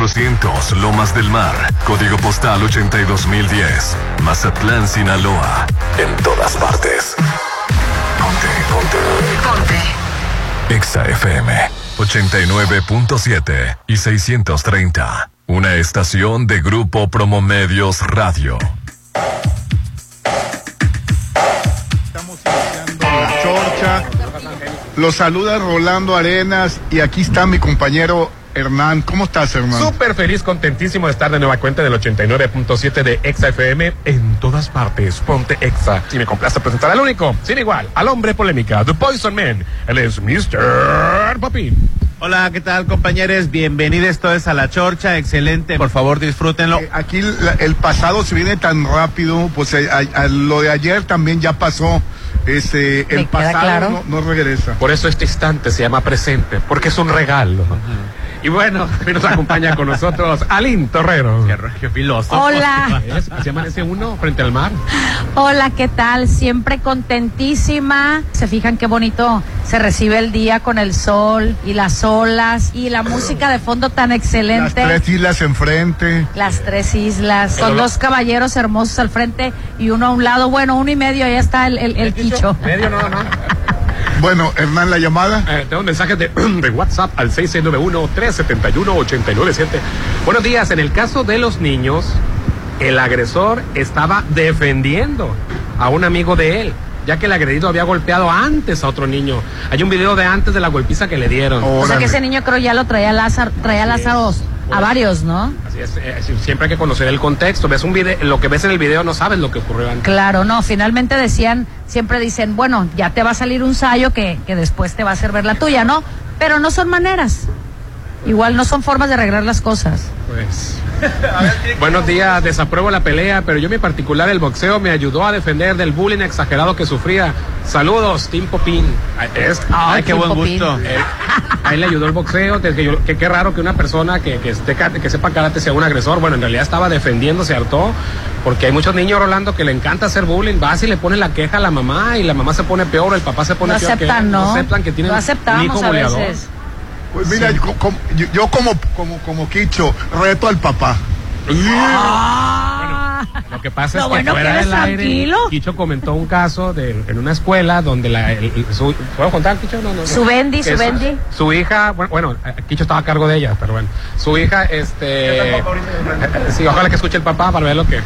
400 Lomas del Mar, código postal 82010, Mazatlán, Sinaloa. En todas partes. Ponte, ponte. Ponte. Exa FM 89.7 y 630. Una estación de Grupo Promomedios Radio. Estamos iniciando la chorcha. Los saluda Rolando Arenas y aquí está mi compañero Hernán. ¿Cómo estás, Hernán? Súper feliz, contentísimo de estar de nueva cuenta del 89.7 de Exa FM en todas partes. Ponte Exa. Y me complace presentar al único, sin igual, al hombre polémica, The Poison Man. Él es Mr. Popin. Hola, ¿qué tal compañeros? Bienvenidos todos a La Chorcha, excelente, por favor disfrútenlo. Eh, Aquí la- el pasado se viene tan rápido, pues eh, a- a- lo de ayer también ya pasó. Este, el pasado claro. no, no regresa. Por eso este instante se llama presente, porque es un regalo. Y bueno, hoy nos acompaña con nosotros Alín Torrero. Qué filósofo. Hola. ¿Se amanece uno frente al mar? Hola, ¿qué tal? Siempre contentísima. Se fijan qué bonito se recibe el día con el sol y las olas y la música de fondo tan Las excelente. tres islas enfrente. Las tres islas, con dos caballeros hermosos al frente y uno a un lado, bueno, uno y medio, ahí está el, el, el quicho. Medio, no, no. Bueno, Hernán, la llamada. Eh, tengo un mensaje de, de WhatsApp al 6691-371-897. Buenos días. En el caso de los niños, el agresor estaba defendiendo a un amigo de él, ya que el agredido había golpeado antes a otro niño. Hay un video de antes de la golpiza que le dieron. O sea que ese niño creo ya lo traía Lázaro, traía Así a varios, ¿no? Así es, eh, siempre hay que conocer el contexto. Ves un video, lo que ves en el video no sabes lo que ocurrió antes. Claro, no, finalmente decían, siempre dicen, bueno, ya te va a salir un sayo que, que después te va a hacer ver la tuya, ¿no? Pero no son maneras. Igual no son formas de arreglar las cosas. Pues. Buenos días, desapruebo la pelea, pero yo en mi particular el boxeo me ayudó a defender del bullying exagerado que sufría. Saludos, Tim Popín. Ay, es- Ay, qué Tim buen Popín. gusto. Eh, a él le ayudó el boxeo, desde que, yo- que qué raro que una persona que, que, esté que sepa karate sea un agresor. Bueno, en realidad estaba defendiendo, se hartó, porque hay muchos niños, Rolando, que le encanta hacer bullying. Vas y le pones la queja a la mamá y la mamá se pone peor, el papá se pone No peor. que aceptan, él. ¿no? aceptan que tienen Lo un aceptamos hijo a veces. Pues mira, yo, como, yo- como, como, como Quicho, reto al papá. Ah. Lo que pasa Lo es que bueno que fuera eres del aire, tranquilo. Quicho comentó un caso de, en una escuela donde la, el- el- su, ¿puedo contar, Quicho? No, no, no. Su Bendy, su Bendy. Su hija, bueno, bueno, Quicho estaba a cargo de ella, pero bueno. Su hija, este... Sí, ojalá que escuche el papá para ver lo que...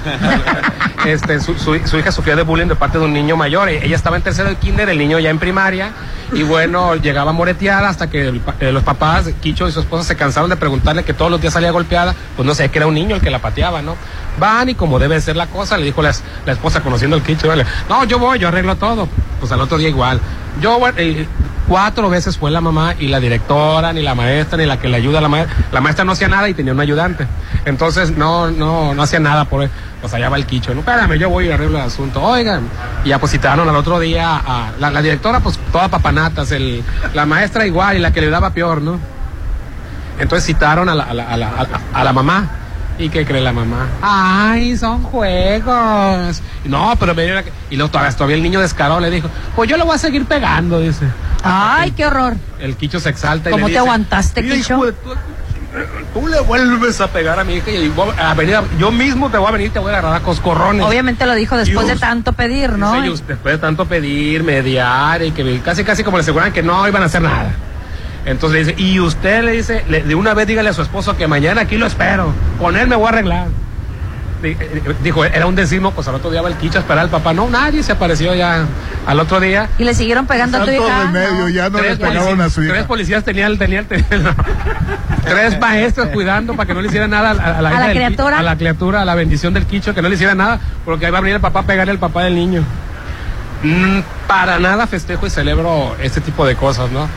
este, su, su, su hija sufría de bullying de parte de un niño mayor. E- Ella estaba en tercero de kinder, el niño ya en primaria. Y bueno, llegaba a moretear hasta que el pa- eh, los papás, Quicho y su esposa, se cansaron de preguntarle que todos los días salía golpeada. Pues no sé, que era un niño el que la pateaba, ¿no? Van y como debe ser la cosa, le dijo la, la esposa conociendo al Quicho, ¿vale? no, yo voy, yo arreglo todo. Pues al otro día igual. Yo, eh, cuatro veces fue la mamá y la directora, ni la maestra, ni la que le ayuda a la maestra. La maestra no hacía nada y tenía un ayudante. Entonces no, no, no hacía nada por él. Pues allá va el quicho. No, espérame, yo voy y arreglo el asunto. Oigan. Y ya citaron al otro día a la, la directora, pues toda papanatas, el, la maestra igual y la que le daba peor, ¿no? Entonces citaron a la, a la, a la- a la mamá. ¿Y qué cree la mamá? Ay, son juegos. No, pero me dio la- Y luego todavía, todavía el niño descarado le dijo, pues yo le voy a seguir pegando, dice. Ay, qué horror. El quicho se exalta y ¿Cómo le te aguantaste, "Mira, Quicho?" Tú le vuelves a pegar a mi hija y voy a venir a- yo mismo te voy a venir y te voy a agarrar a coscorrones. Obviamente lo dijo después de tanto pedir, ¿no? Dice, "Y us- después de tanto pedir, mediar y que casi casi como le aseguraban que no iban a hacer nada. Entonces le dice, y usted le dice, le- de una vez dígale a su esposo que mañana aquí lo espero, con él me voy a arreglar. Di- eh, Dijo, era un decimo, pues al otro día va el quicho a esperar al papá. No, nadie se apareció ya al otro día. Y le siguieron pegando a tu hija. remedio, ya no Tres, pegaron polici- a su tres hija. policías tenían, tenían, tenían- tres maestros cuidando para que no le hicieran nada a, a la, ¿A hija la criatura? a la criatura, a la bendición del quicho, que no le hiciera nada, porque ahí va a venir el papá a pegarle al papá del niño. Mm, para nada festejo y celebro este tipo de cosas, ¿no?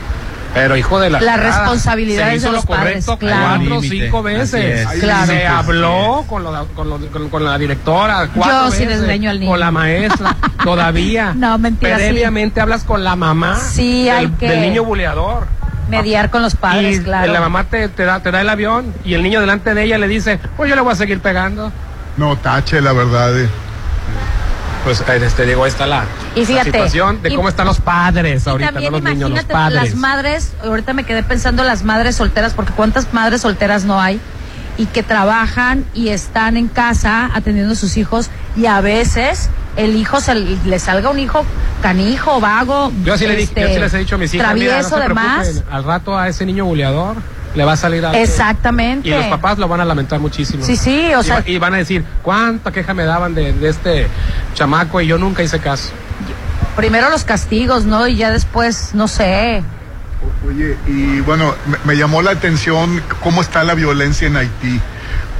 Pero hijo de la Las responsabilidades se hizo de lo los padres, claro. cuatro o cinco veces. Claro. Se habló con, lo- con, lo- con- con la directora cuatro Yo sí veces, desgreño al niño. con la maestra todavía. No, mentira, sí. Previamente hablas con la mamá Sí, hay del, que- del niño buleador. Mediar con los padres, y claro. la mamá te, te da, te da el avión y el niño delante de ella le dice, pues yo le voy a seguir pegando. No, tache, la verdad. eh. Pues este, digo, ahí está la, Y fíjate, la situación de y- cómo están los padres ahorita, también no los niños, los padres. las madres, ahorita me quedé pensando las madres solteras, porque cuántas madres solteras no hay, y que trabajan y están en casa atendiendo a sus hijos y a veces el hijo se le salga un hijo canijo, vago, Yo así, le dije, yo este, sí les he dicho a mis hijas, mira, no travieso se demás. al rato a ese niño buleador le va a salir algo. Exactamente. Y los papás lo van a lamentar muchísimo. Sí, sí, o Y sea- y, van a decir, ¿cuánta queja me daban de, de este chamaco? Y yo nunca hice caso. Primero los castigos, ¿no? Y ya después, no sé. Oye, y bueno, me, me llamó la atención cómo está la violencia en Haití.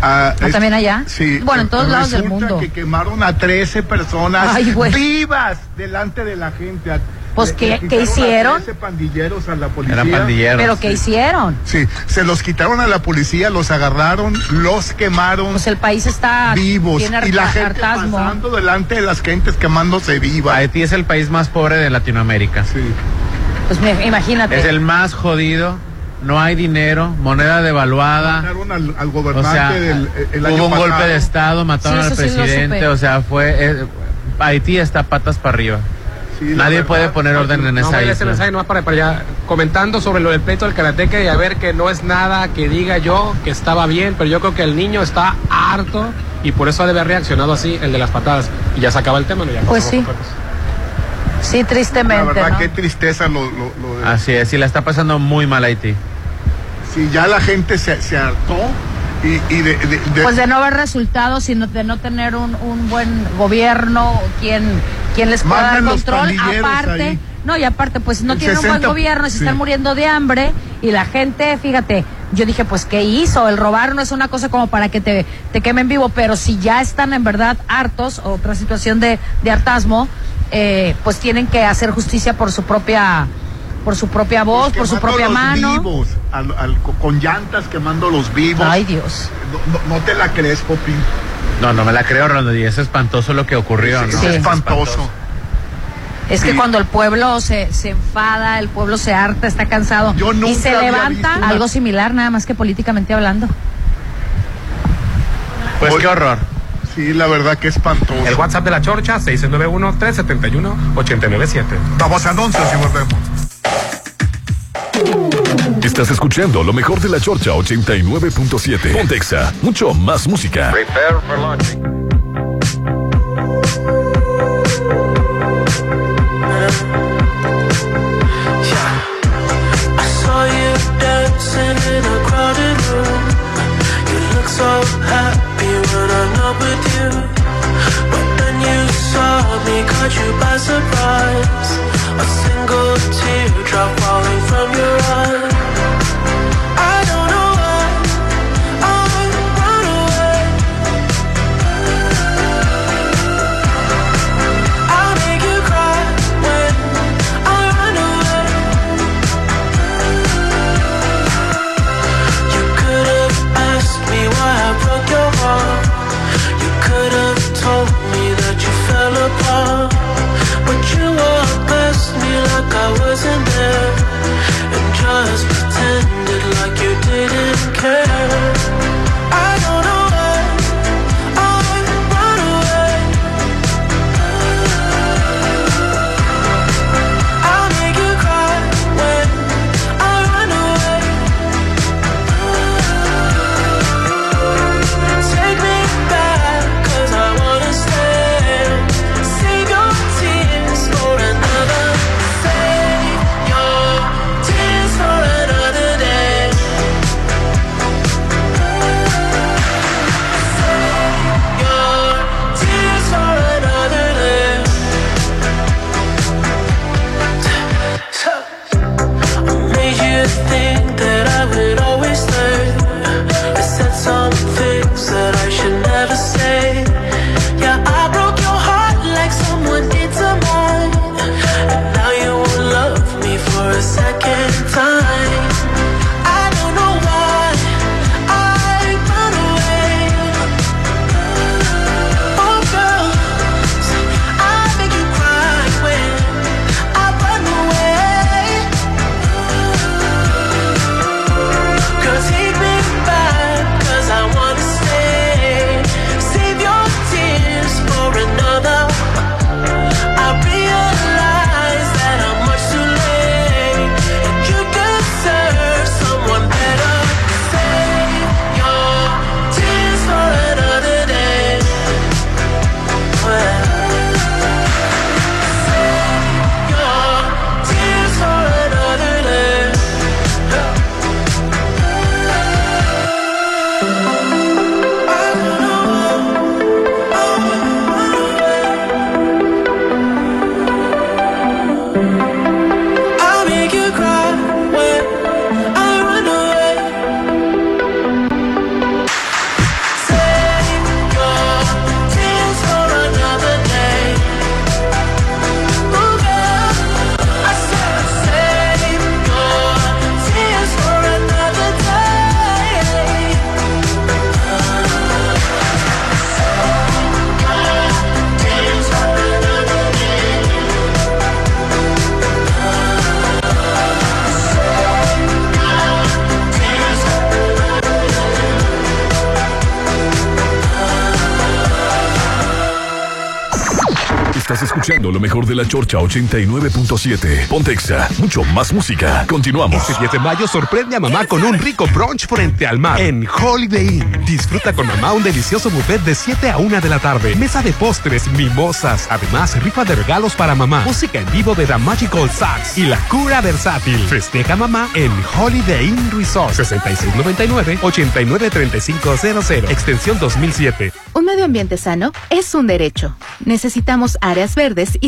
Ah, ¿Ah, también allá? Sí. Bueno, en todos lados del Resulta mundo. que quemaron a 13 personas Ay, vivas delante de la gente. Pues, ¿qué- a hicieron? 13 pandilleros a la policía. Eran pandilleros. Pero ¿qué hicieron? Sí, se los quitaron a la policía, los agarraron, los quemaron Pues el país está vivos y la gente hartazgo. pasando delante de las gentes quemándose viva. Haití es el país más pobre de Latinoamérica. Sí. Pues me- imagínate. Es el más jodido, no hay dinero, moneda devaluada. Mataron al, al O gobernante sea, del el año hubo un pasado. golpe de estado, mataron Sí, al sí presidente, o sea, fue eh, Haití está patas para arriba. Sí, Nadie verdad. puede poner orden en no esa me ese isla. mensaje nomás para, para allá. Comentando sobre lo del pleito del karateca y a ver que no es nada que diga yo que estaba bien, pero yo creo que el niño está harto y por eso ha de haber reaccionado así, el de las patadas. Y ya se acaba el tema, ¿no? Ya Pues sí. Sí, La tristemente, verdad, ¿no? qué tristeza lo, lo, lo de- Así es, y la está pasando muy mal Haití. Si ya la gente se, se hartó y, y de, de- de- Pues de no ver resultados, sino de no tener un, un buen gobierno, quien, quien les pueda dar control. Aparte, ahí. no, y aparte, pues no tienen un 60, buen gobierno, se sí. están muriendo de hambre, y la gente, fíjate, yo dije, pues, ¿qué hizo? El robar no es una cosa como para que te, te quemen vivo, pero si ya están en verdad hartos, otra situación de, de hartazmo, eh, pues tienen que hacer justicia por su propia por su propia voz, por su propia los mano. vivos, al- al- con llantas quemando los vivos. Ay, Dios. No, no- no te la crees, Popín. No, no me la creo, Rolando, y es espantoso lo que ocurrió, ¿no? Es Sí. espantoso. Es que Sí. cuando el pueblo se, se enfada, el pueblo se harta, está cansado Yo y nunca se había levanta, una- algo similar, nada más que políticamente hablando. Pues qué horror. Sí, la verdad que espantoso. El WhatsApp de la Chorcha, 691-371-897. Vamos a anuncios y volvemos. Estás escuchando lo mejor de la Chorcha 89.7. Pontexa, mucho más música. Prepare for launching. Lo mejor de la Chorcha 89.7. Pontexa, mucho más música. Continuamos. Este 10 de mayo sorprende a mamá con un rico brunch frente al mar en Holiday Inn. Disfruta con mamá un delicioso buffet de 7 a 1 de la tarde. Mesa de postres, mimosas. Además, rifa de regalos para mamá. Música en vivo de The Magical Sax y la cura versátil. Festeja mamá en Holiday Inn Resort 6699-893500. Extensión 2007. Un medio ambiente sano es un derecho. Necesitamos áreas verdes y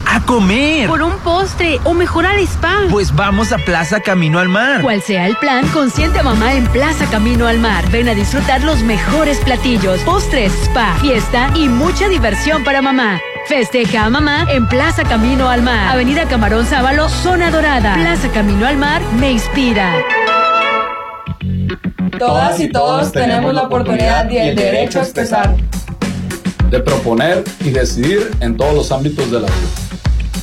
¡A comer! Por un postre o mejorar spa. Pues vamos a Plaza Camino al Mar. Cual sea el plan, consiente a mamá en Plaza Camino al Mar. Ven a disfrutar los mejores platillos, postres, spa, fiesta y mucha diversión para mamá. Festeja a mamá en Plaza Camino al Mar. Avenida Camarón Sábalo, Zona Dorada. Plaza Camino al Mar me inspira. Todas y todos tenemos la oportunidad y el derecho a expresar. De proponer y decidir en todos los ámbitos de la vida.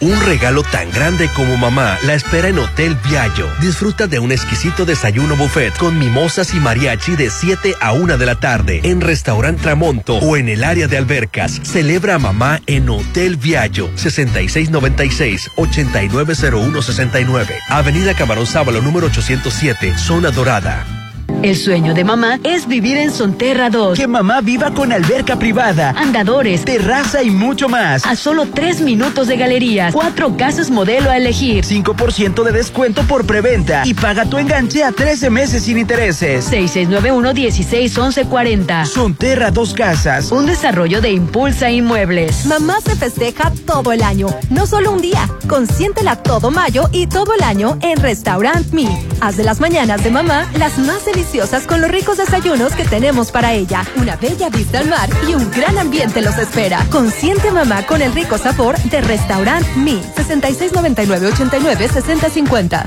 Un regalo tan grande como mamá la espera en Hotel Viallo. Disfruta de un exquisito desayuno buffet con mimosas y mariachi de 7 a 1 de la tarde en Restaurant Tramonto o en el área de albercas. Celebra a mamá en Hotel Viallo 6696-890169. Avenida Camarón Sábalo número 807, Zona Dorada. El sueño de mamá es vivir en Sonterra 2. Que mamá viva con alberca privada, andadores, terraza y mucho más. A solo tres minutos de galerías, cuatro casas modelo a elegir. 5% de descuento por preventa y paga tu enganche a 13 meses sin intereses. 6691-161140. Sonterra Dos Casas. Un desarrollo de Impulsa Inmuebles. Mamá se festeja todo el año, no solo un día. Consiéntela todo mayo y todo el año en Restaurant Me. Haz de las mañanas de mamá las más deliciosas con los ricos desayunos que tenemos para ella. Una bella vista al mar y un gran ambiente los espera. Consiente mamá con el rico sabor de Restaurant Mi. 6699-89-6050.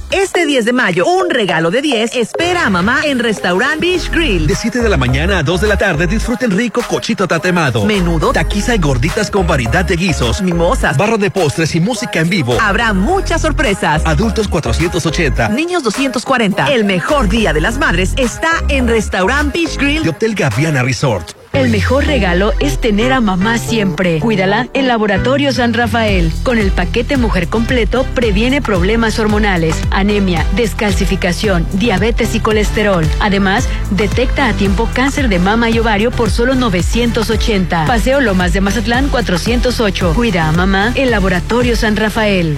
Este 10 de mayo, un regalo de 10 espera a mamá en Restaurant Beach Grill. De 7 de la mañana a 2 de la tarde disfruten rico cochito tatemado, menudo, taquiza y gorditas con variedad de guisos, mimosas, barra de postres y música en vivo. Habrá muchas sorpresas. Adultos 480, niños 240. El mejor día de las madres está en Restaurant Beach Grill de Hotel Gaviana Resort. El mejor regalo es tener a mamá siempre. Cuídala en Laboratorio San Rafael. Con el paquete Mujer Completo previene problemas hormonales, anemia, descalcificación, diabetes y colesterol. Además, detecta a tiempo cáncer de mama y ovario por solo 980. Paseo Lomas de Mazatlán 408. Cuida a mamá en Laboratorio San Rafael.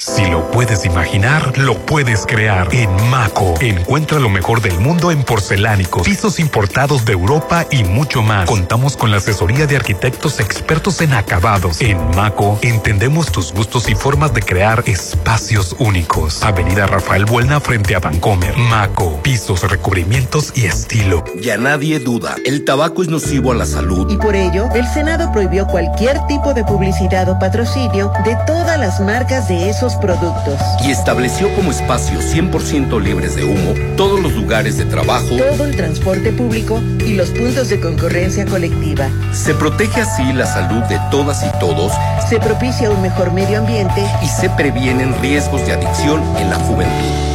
Si lo puedes imaginar, lo puedes crear. En Maco, encuentra lo mejor del mundo en porcelánicos, pisos importados de Europa y mucho más. Contamos con la asesoría de arquitectos expertos en acabados. En Maco, entendemos tus gustos y formas de crear espacios únicos. Avenida Rafael Buelna frente a Vancomer. Maco, pisos, recubrimientos y estilo. Ya nadie duda, el tabaco es nocivo a la salud. Y por ello, el Senado prohibió cualquier tipo de publicidad o patrocinio de todas las marcas de esos esos productos. Y estableció como espacios 100% libres de humo todos los lugares de trabajo, Todo el transporte público y los puntos de concurrencia colectiva. se protege así la salud de todas y todos Se propicia un mejor medio ambiente. y se previenen riesgos de adicción en la juventud.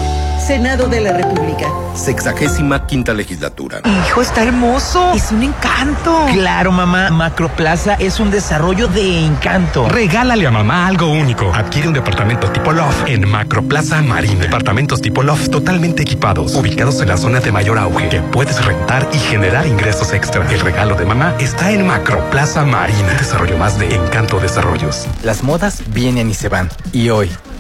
Senado de la República. Sexagésima quinta legislatura. Hijo, está hermoso. Es un encanto. Claro, mamá. Macroplaza es un desarrollo de encanto. Regálale a mamá algo único. Adquiere un departamento tipo Loft en Macroplaza Marina. Departamentos tipo Loft totalmente equipados, ubicados en la zona de mayor auge, que puedes rentar y generar ingresos extra. El regalo de mamá está en Macroplaza Marina. Desarrollo más de Encanto Desarrollos. Las modas vienen y se van. Y hoy,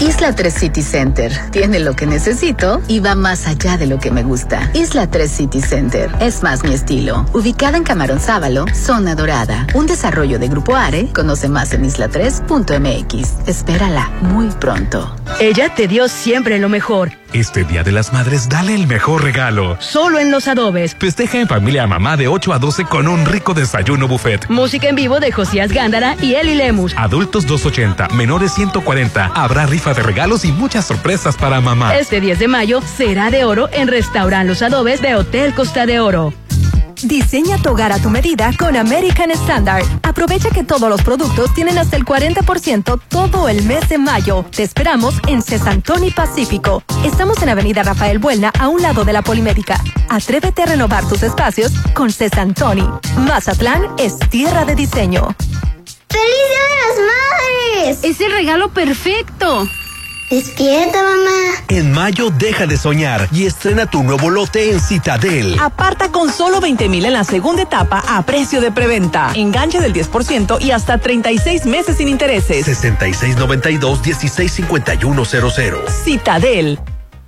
Isla 3 City Center tiene lo que necesito y va más allá de lo que me gusta. Isla 3 City Center es más mi estilo. Ubicada en Camarón Sábalo, zona dorada. Un desarrollo de Grupo Are. Conoce más en isla3.mx. Espérala muy pronto. Ella te dio siempre lo mejor. Este Día de las Madres, dale el mejor regalo. Solo en los adobes. Festeja en familia a mamá de 8 a 12 con un rico desayuno buffet. Música en vivo de Josías Gándara y Eli Lemus. Adultos 280, menores 140. Habrá rifa de regalos y muchas sorpresas para mamá. Este 10 de mayo será de oro en Restaurant Los Adobes de Hotel Costa de Oro. Diseña tu hogar a tu medida con American Standard. Aprovecha que todos los productos tienen hasta el 40% todo el mes de mayo. Te esperamos en Cesantoni Pacífico. Estamos en Avenida Rafael Buelna, a un lado de la Polimédica. Atrévete a renovar tus espacios con Cesantoni. Mazatlán es tierra de diseño. ¡Feliz Día de las Madres! Es el regalo perfecto. Despierta, mamá. En mayo deja de soñar y estrena tu nuevo lote en Citadel. Aparta con solo 20 mil en la segunda etapa a precio de preventa. Enganche del 10% y hasta 36 meses sin intereses. 6692-165100. Citadel.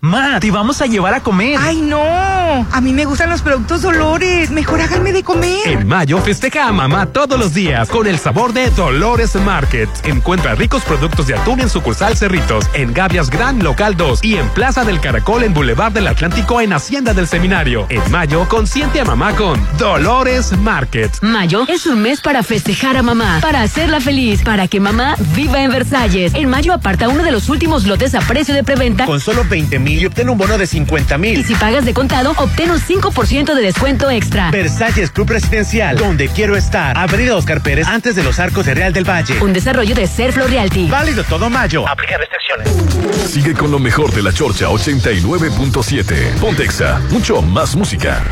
Ma, te vamos a llevar a comer. ¡Ay, no! A mí me gustan los productos Dolores. Mejor háganme de comer. En mayo festeja a mamá todos los días con el sabor de Dolores Market. Encuentra ricos productos de atún en sucursal Cerritos, en Gavias Gran Local 2 y en Plaza del Caracol en Boulevard del Atlántico en Hacienda del Seminario. En mayo consiente a mamá con Dolores Market. Mayo es un mes para festejar a mamá, para hacerla feliz, para que mamá viva en Versalles. En mayo aparta uno de los últimos lotes a precio de preventa. Con solo 20 mil y obtén un bono de 50 Y mil. si pagas de contado, obtén un 5% de descuento extra. Versalles Club Residencial, donde quiero estar. Avenida Oscar Pérez, antes de los arcos de Real del Valle. Un desarrollo de Serflo Realty. Válido todo mayo. Aplica restricciones. Sigue con lo mejor de la Chorcha 89.7. Pontexa, mucho más música.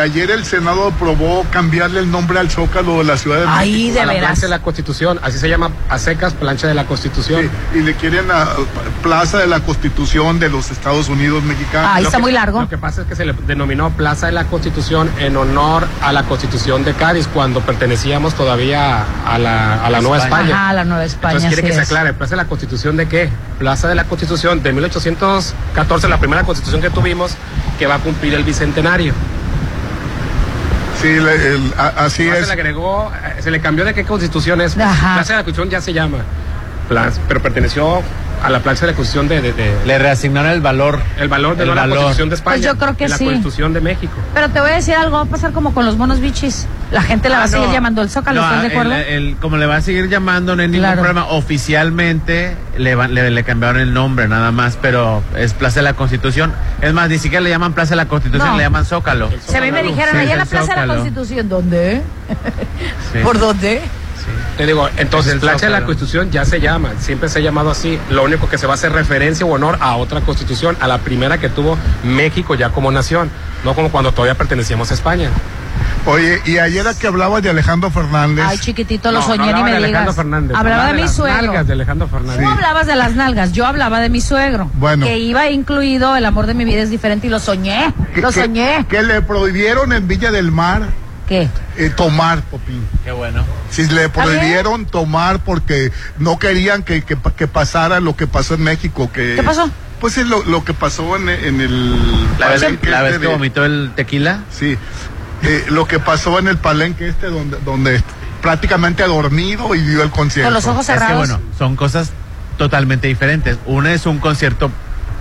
Ayer el Senado aprobó cambiarle el nombre al Zócalo de la Ciudad de México. a la plancha de la Constitución, así se llama a secas plancha de la Constitución. Sí, y le quieren a Plaza de la Constitución de los Estados Unidos mexicanos. Lo que- Lo que pasa es que se le denominó Plaza de la Constitución en honor a la Constitución de Cádiz cuando pertenecíamos todavía a la, a la Nueva España. Ajá, la Nueva España. Entonces quiere que se es. aclare, ¿Plaza de la Constitución de qué? Plaza de la Constitución de 1814, la primera constitución que tuvimos, que va a cumplir el bicentenario. Sí, le- el- a- así Además, es. Se le agregó, eh, se le cambió de qué constitución es. Ajá. Plaza de la Constitución ya se llama. Plan- pero perteneció a la plancha de la Constitución de, de- de- Le reasignaron el valor. el valor de El no la. Constitución de España. Pues yo creo que la sí. Constitución de México. Pero te voy a decir algo, va a pasar como con los monos bichis. La gente la va a Ah, seguir llamando el Zócalo, No, ¿estás de acuerdo? el- como le va a seguir llamando, no hay ningún Claro. problema. Oficialmente le, va- le, le cambiaron el nombre nada más, pero es Plaza de la Constitución. Es más, ni siquiera le llaman Plaza de la Constitución, No. le llaman Zócalo. Si a mí me dijeron, Sí, allá en la Plaza de la Zócalo. Constitución, ¿dónde? Sí. ¿Por dónde? Te digo, entonces, plancha de la. Constitución ya se llama, siempre se ha llamado así. Lo único que se va a hacer referencia o honor a otra Constitución, a la primera que tuvo México ya como nación, no como cuando todavía pertenecíamos a España. Oye, y ayer que hablaba de Alejandro Fernández. Ay, chiquitito, lo No, soñé, no ni hablaba me de Alejandro digas. Fernández, hablaba de mi las suegro. nalgas de Alejandro Fernández. Tú hablabas de las nalgas, yo hablaba de mi suegro. Bueno. Que iba incluido el amor de mi vida es diferente y lo soñé. que- Lo que- soñé. Que le prohibieron en Villa del Mar ¿Qué? Eh, tomar, Popín. Qué bueno. Si le prohibieron tomar porque no querían que, que, que pasara lo que pasó en México. Que, ¿Qué pasó? Pues es lo, lo que pasó en, en el... ¿La vez, palenque la vez este que de- vomitó el tequila? Sí. Eh, lo que pasó en el palenque este donde, donde prácticamente dormido y dio el concierto. Es que bueno, son cosas totalmente diferentes. Una es un concierto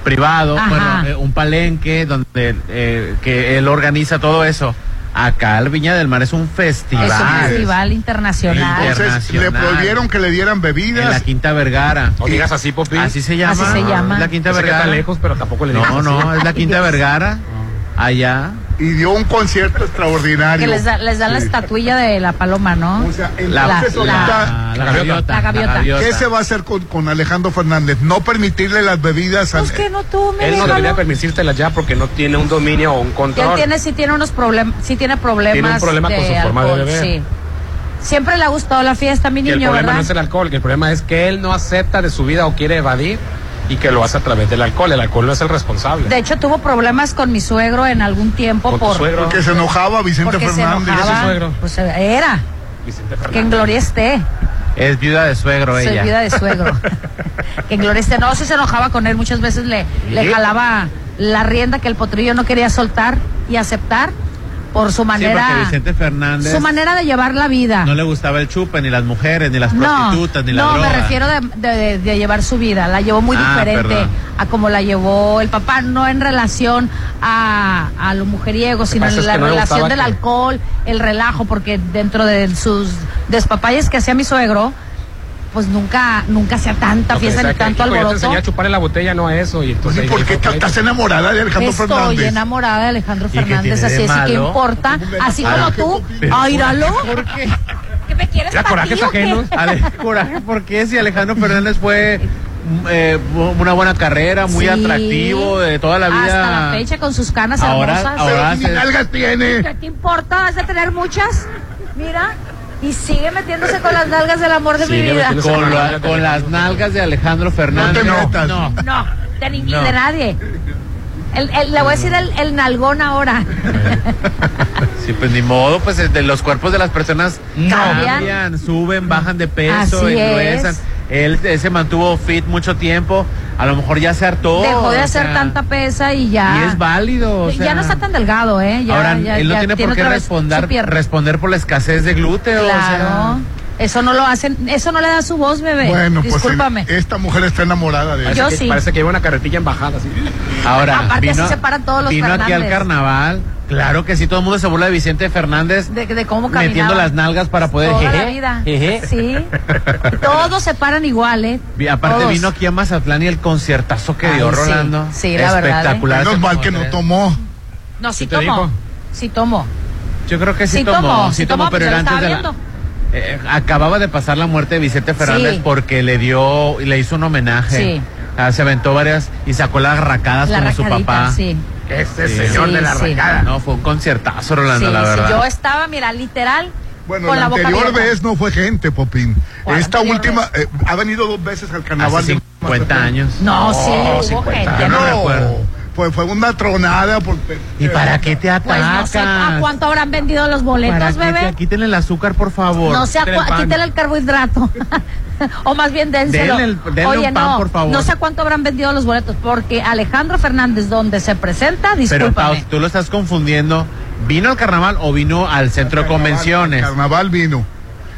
privado, Ajá. bueno, eh, un palenque donde eh, que él organiza todo eso. Acá el Viña del Mar es un festival. Es un festival internacional. Entonces le prohibieron que le dieran bebidas. En la Quinta Vergara. O digas así, Popi. Así se llama. Así se llama. La Quinta Vergara. está lejos, pero tampoco le digas No, así. no, es la Quinta Vergara. Allá. Y dio un concierto extraordinario. Que les da, les da la estatuilla de la paloma, ¿no? O sea, La, la, la gaviota. La gaviota. ¿Qué se va a hacer con, con Alejandro Fernández? No permitirle las bebidas. al- Pues que no tome, Él no debería permitírtelas ya porque no tiene un dominio o un Que él control. tiene, sí tiene unos problemas, sí tiene problemas Tiene un problema de con su forma de beber. sí. Siempre le ha gustado la fiesta, mi Que el niño, problema ¿verdad? no es el alcohol, que el problema es que él no acepta de su vida o quiere evadir y que lo hace a través del alcohol. El alcohol no es el responsable. De hecho, tuvo problemas con mi suegro en algún tiempo ¿Con tu por suegro? Porque se enojaba Vicente porque se Fernández. enojaba. ¿Ese suegro? Pues era. Vicente Que en Fernández. gloria esté. Es viuda de suegro Soy ella. viuda de suegro. que en gloria esté. No, si se enojaba con él. Muchas veces le, le jalaba la rienda que el potrillo no quería soltar y aceptar por su manera. porque Vicente Fernández su manera de llevar la vida. no le gustaba el chupe, ni las mujeres, ni las No, prostitutas, ni la no, droga. me refiero de, de- de llevar su vida. La llevó muy Ah, diferente perdón. a como la llevó el papá, no en relación a, a lo mujeriego, sino en la no relación del que- alcohol, el relajo, porque dentro de sus despapalles que hacía mi suegro, pues nunca nunca hacía tanta que fiesta ni que, tanto "Hijo, yo te alboroto. enseñé a chuparle la botella, no a eso. Y entonces ¿Y ahí por qué dijo, estás estás enamorada de Alejandro Estoy Fernández? enamorada de Alejandro ¿Y qué Fernández, así es, ¿y qué malo? importa? Así como ¿qué tú. opinas? Ay, íralo. ¿Por qué? ¿Qué me quieres Ya, pa' corajes ti o qué? ajenos. Ale, coraje, ¿por qué? Si Alejandro Fernández fue eh, una buena carrera, muy Sí. atractivo de toda la vida. Hasta la fecha con sus canas Ahora- hermosas. ahora. ¿Qué te importa? ¿Has de tener muchas? Mira. Y sigue metiéndose con las nalgas del amor de mi vida. Con, la- con las nalgas de Alejandro Fernández. No te metas. no. No, de ni, No. de nadie. El, el- le voy a decir el, el nalgón ahora. Sí, pues ni modo, pues de los cuerpos de las personas Cambian. cambian, suben, bajan de peso, Así engruesan. es. Él eh, se mantuvo fit mucho tiempo, a lo mejor ya se hartó. Dejó de o hacer sea, tanta pesa y ya. Y es válido. o ya no está tan delgado, ¿eh? Ya, Ahora, ya- él no ya tiene por qué responder, responder por la escasez de glúteo. o sea. Claro. Eso no lo hacen, eso no le da su voz, bebé. Bueno, pues Discúlpame. esta mujer está enamorada de él. Yo Parece que- sí. Parece que lleva una carretilla en bajada. Así. Ahora, Aparte, así vino, se paran todos los vino aquí al carnaval. Claro que sí, todo el mundo se burla de Vicente Fernández de, de cómo caminaba. metiendo las nalgas para poder. Toda la jeje, vida. jeje. Sí. Todos se paran igual, ¿eh? Aparte Todos. vino aquí a Mazatlán y el conciertazo que Ay, dio sí. Rolando. Sí, la verdad, ¿eh? Espectacular. Menos mal que no tomó. No, sí ¿Sí te tomó. dijo? Sí tomó. Yo creo que sí, Sí tomó, tomó, sí tomó, tomó, pero era la antes de la... Eh, acababa de pasar la muerte de Vicente Fernández Sí. porque le dio, le hizo un homenaje. Sí. Ah, se aventó varias y sacó las racadas La como su papá. sí. Este Sí. señor Sí, de la sí. racada. No, fue un conciertazo, Rolando, Sí, la sí, verdad. Yo estaba, mira, literal, Bueno, con la la anterior vez no fue gente, Popín. ¿Cuál Esta última eh, ha venido dos veces al carnaval. Hace de 50 Mazatlán. años. No, sí, hubo 50 gente. Yo no ¿no? me acuerdo. Fue, fue una tronada. Porque, ¿Y para qué te Pues no sé a atacas? cuánto habrán vendido los ¿Para boletos, bebé. te- Quítenle el azúcar, por favor. No sé a Quítale el el carbohidrato. o más bien dénselo. Denle el- denle Oye, un pan, no, por favor. no sé a cuánto habrán vendido los boletos, porque Alejandro Fernández, donde se presenta, Pero discúlpame. Pau, tú lo estás confundiendo. ¿Vino al carnaval o vino al centro de convenciones? Carnaval vino.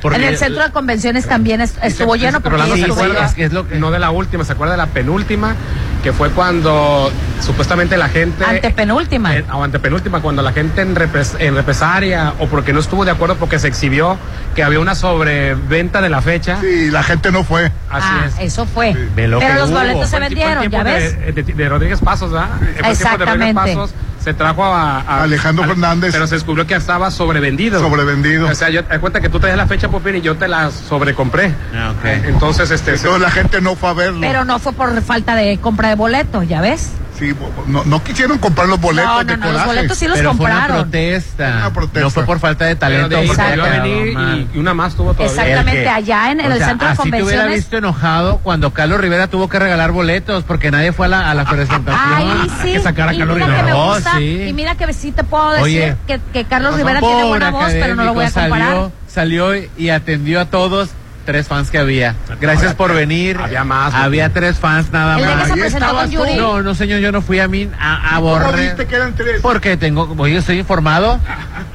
Porque en el centro de convenciones también est- estuvo lleno porque Rolando sí, se sí, acuerda, es es lo que- no de la última, se acuerda de la penúltima, que fue cuando supuestamente la gente... antepenúltima. en- o antepenúltima, cuando la gente en, repres- en represaria o porque no estuvo de acuerdo porque se exhibió que había una sobreventa de la fecha. Sí, la gente no fue. Así ah, es. eso fue. Ve lo Pero los hubo. boletos se vendieron, ¿ya ves? De, de- de Rodríguez Pasos, ¿verdad? Fue el tiempo de Exactamente. Rodríguez Pasos se trajo a, a- Alejandro al- Fernández. Pero se descubrió que estaba sobrevendido. Sobrevendido. O sea, yo te das cuenta que tú traías la fecha, Popín, y yo te la sobrecompré. Ah, ok. Entonces, este. se- Entonces la gente no fue a verlo. Pero no fue por falta de compra de boleto, ¿ya ves? Sí, no, no quisieron comprar los boletos No, no, de no, los boletos sí los Pero fue una compraron. protesta. Una protesta. No fue por falta de talento. quedó venir y, y una más tuvo todavía. Exactamente, que- allá en, en o el sea, centro de así te hubiera convenciones. visto enojado cuando Carlos Rivera tuvo que regalar boletos porque nadie fue a la, a la presentación. Ay, sí. que sacar a y Carlos mira que me Rivera. Oh, gusta. sí. Y mira que sí te puedo decir Oye, que, que Carlos Rivera tiene buena voz, pero no lo voy a comparar. Salió, salió y atendió a todos. Tres fans que había. Gracias por venir. Había más, Había tres fans nada El más. que se con. Yuri. No, no señor, yo no fui a mí a, a ¿Cómo borrar. viste que eran tres? Porque tengo, oye, estoy informado.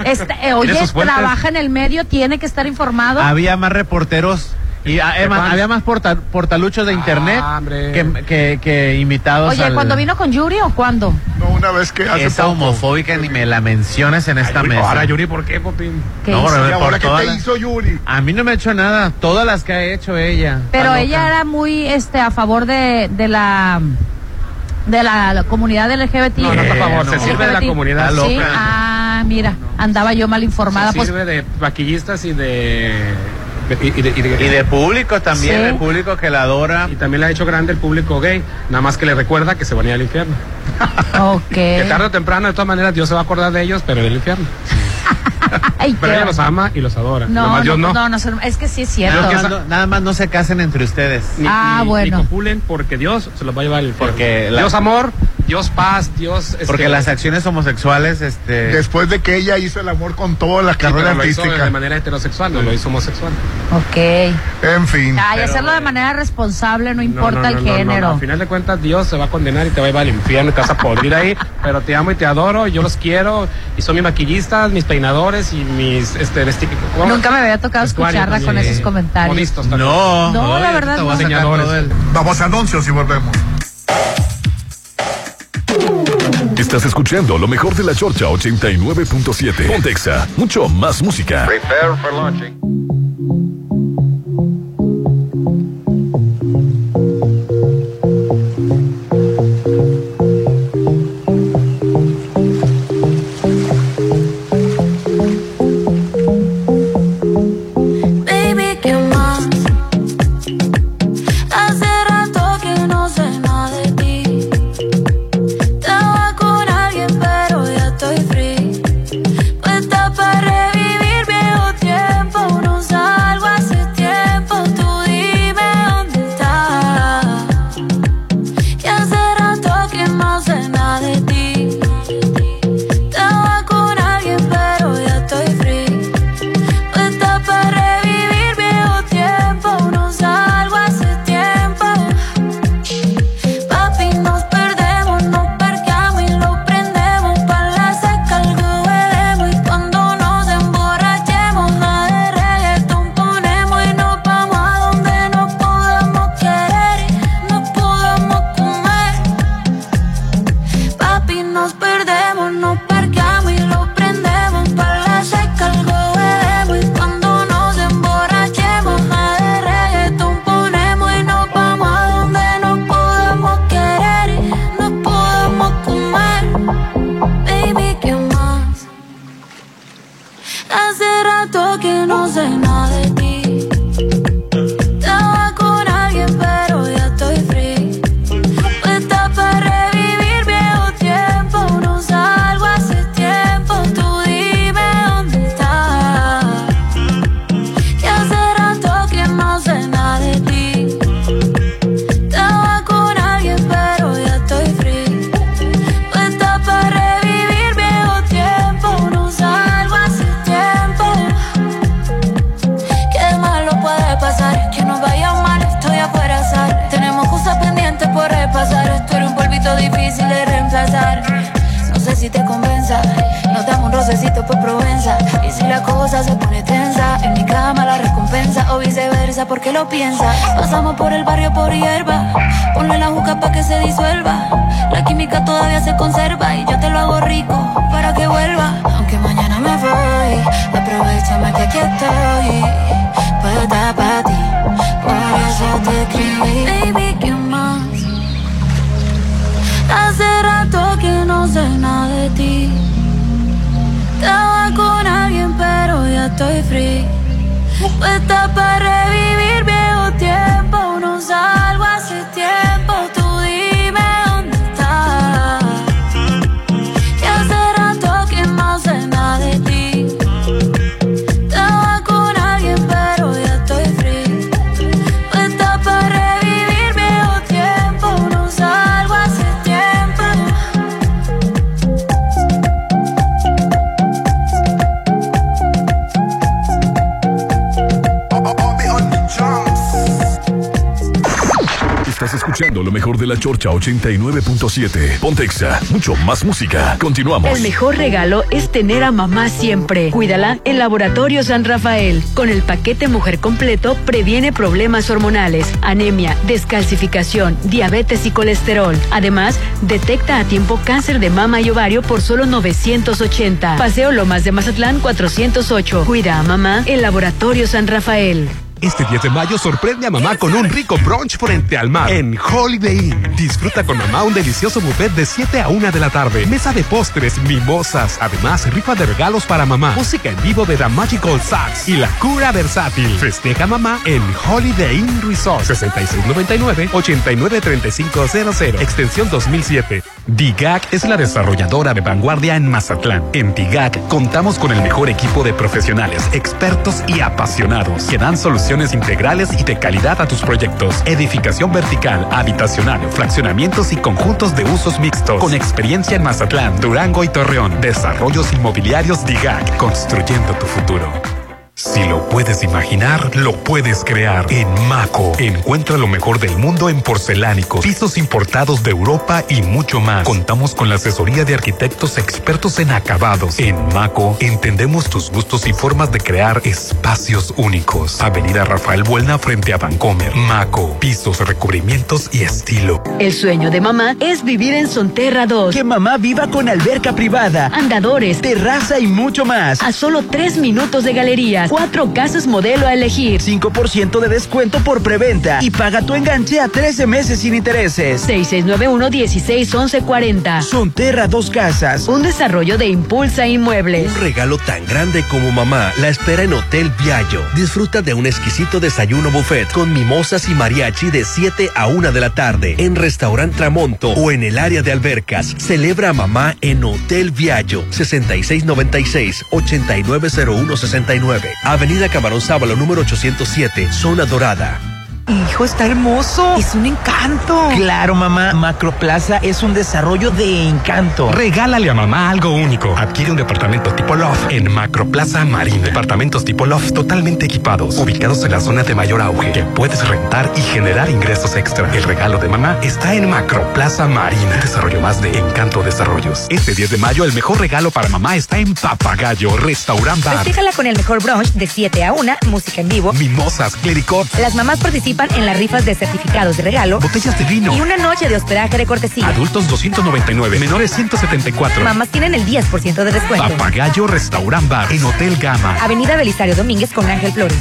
Este, eh, oye, trabaja en el medio, tiene que estar informado. Había más reporteros y ah, había más porta- portaluchos de internet Ah, hombre. que, que, que invitados. Oye, al- ¿cuando vino con Yuri o cuándo? No, una vez que hace Esa poco. homofóbica ni me la menciones en esta Yuri, mesa. Ahora, Yuri, ¿por qué, Popín? ¿Qué No, hizo? por- ¿Y ahora por qué todas te las- hizo Yuri? A mí no me ha hecho nada. Todas las que ha hecho ella. Pero ella era muy este a favor de, de la de la, la comunidad LGBT. No, no está a favor, no. se sirve de la comunidad. Sí, loca. ah, mira, andaba yo mal informada. Se Pues, sirve de vaquillistas y de... y, de, y de- Y de público también, Sí. el público que la adora. y también le ha hecho grande el público gay, nada más que le recuerda que se van a ir al infierno. ok. Que tarde o temprano, de todas maneras, Dios se va a acordar de ellos, pero en el infierno. Ay, Pero ella los ama y los adora. no, Nomás Dios no, no. no, no, es que sí es cierto. Nada más, no, nada más no se casen entre ustedes. Ni, Ah, ni- bueno. ni copulen porque Dios se los va a llevar al infierno. Porque la- Dios amor, Dios paz, Dios... este, Porque las acciones homosexuales, este. Después de que ella hizo el amor con toda la sí, carrera pero lo hizo artística. de manera heterosexual, no lo hizo homosexual. Ok. En fin. Ay, Pero, hacerlo de manera responsable, no importa No, no, el no, no, género. no. Al final de cuentas, Dios se va a condenar y te va a llevar al infierno y te vas a podrir ahí. Pero te amo y te adoro, y yo los quiero. Y son mis maquillistas, mis peinadores y mis este, vesti- ¿cómo? Nunca me había tocado Vestuarios, escucharla con sí. esos comentarios. También. No, No, la verdad no. el- Vamos a anuncios y volvemos. Estás escuchando lo mejor de la Chorcha 89.7. Pontexa, mucho más música. Prepare for launching. No sé si te convenza, nos damos un rocecito por Provenza. Y si la cosa se pone tensa, en mi cama la recompensa o viceversa, porque lo piensa. Pasamos por el barrio por hierba, ponle la juca pa' que se disuelva. La química todavía se conserva y yo te lo hago rico para que vuelva. Aunque mañana me voy, aprovechame que aquí estoy. Puesta para ti, por eso te escribí. Baby, ¿qué más? Hace rato que no sé nada de ti. Estaba con alguien, pero ya estoy free. Puesta para revivir viejo tiempo. No salgo hace tiempo. Tú escuchando lo mejor de la Chorcha 89.7. Pontexa, mucho más música. Continuamos. El mejor regalo es tener a mamá siempre. Cuídala en Laboratorio San Rafael. Con el paquete Mujer Completo previene problemas hormonales, anemia, descalcificación, diabetes y colesterol. Además, detecta a tiempo cáncer de mama y ovario por solo 980. Paseo Lomas de Mazatlán 408. Cuida a mamá en Laboratorio San Rafael. Este 10 de mayo sorprende a mamá con un rico brunch frente al mar en Holiday Inn. Disfruta con mamá un delicioso buffet de 7 a 1 de la tarde. Mesa de postres, mimosas. Además, rifa de regalos para mamá. Música en vivo de The Magical Sax y la cura versátil. Festeja mamá en Holiday Inn Resort 6699-893500. Extensión 2007. DIGAC es la desarrolladora de vanguardia en Mazatlán. En DIGAC contamos con el mejor equipo de profesionales, expertos y apasionados que dan soluciones integrales y de calidad a tus proyectos. Edificación vertical, habitacional, fraccionamientos y conjuntos de usos mixtos. Con experiencia en Mazatlán, Durango y Torreón. Desarrollos inmobiliarios DIGAC, construyendo tu futuro. Si lo puedes imaginar, lo puedes crear. En Maco, encuentra lo mejor del mundo en porcelánicos, pisos importados de Europa y mucho más. Contamos con la asesoría de arquitectos expertos en acabados. En Maco, entendemos tus gustos y formas de crear espacios únicos. Avenida Rafael Buelna frente a Vancomer. Maco, pisos, recubrimientos y estilo. El sueño de mamá es vivir en Sonterra 2. Que mamá viva con alberca privada, Andadores, terraza y mucho más. a solo tres minutos de Cuatro casas modelo a elegir. 5% de descuento por preventa y paga tu enganche a 13 meses sin intereses. 6691-161140. Sonterra Dos Casas. Un desarrollo de Impulsa Inmuebles. Un regalo tan grande como mamá la espera en Hotel Viallo. Disfruta de un exquisito desayuno buffet con mimosas y mariachi de 7 a 1 de la tarde en Restaurant Tramonto o en el área de albercas. Celebra a mamá en Hotel Viallo 6696-890169. Avenida Camarón Sábalo número 807, Zona Dorada. Hijo, está hermoso. Es un encanto. Claro, mamá. Macroplaza es un desarrollo de encanto. Regálale a mamá algo único. Adquiere un departamento tipo loft en Macroplaza Marina. Departamentos tipo loft totalmente equipados, ubicados en la zona de mayor auge, que puedes rentar y generar ingresos extra. El regalo de mamá está en Macroplaza Marina. Desarrollo más de Encanto Desarrollos. Este 10 de mayo, el mejor regalo para mamá está en Papagayo Restaurant Bar. Festíjala con el mejor brunch de 7 a 1, música en vivo. Mimosas, clericot, Las mamás participan en las rifas de certificados de regalo botellas de vino. y una noche de hospedaje de cortesía. Adultos 299, menores 174. Mamás tienen el 10% de descuento. Papagayo Restaurant Bar en Hotel Gama. Avenida Belisario Domínguez con Ángel Flores.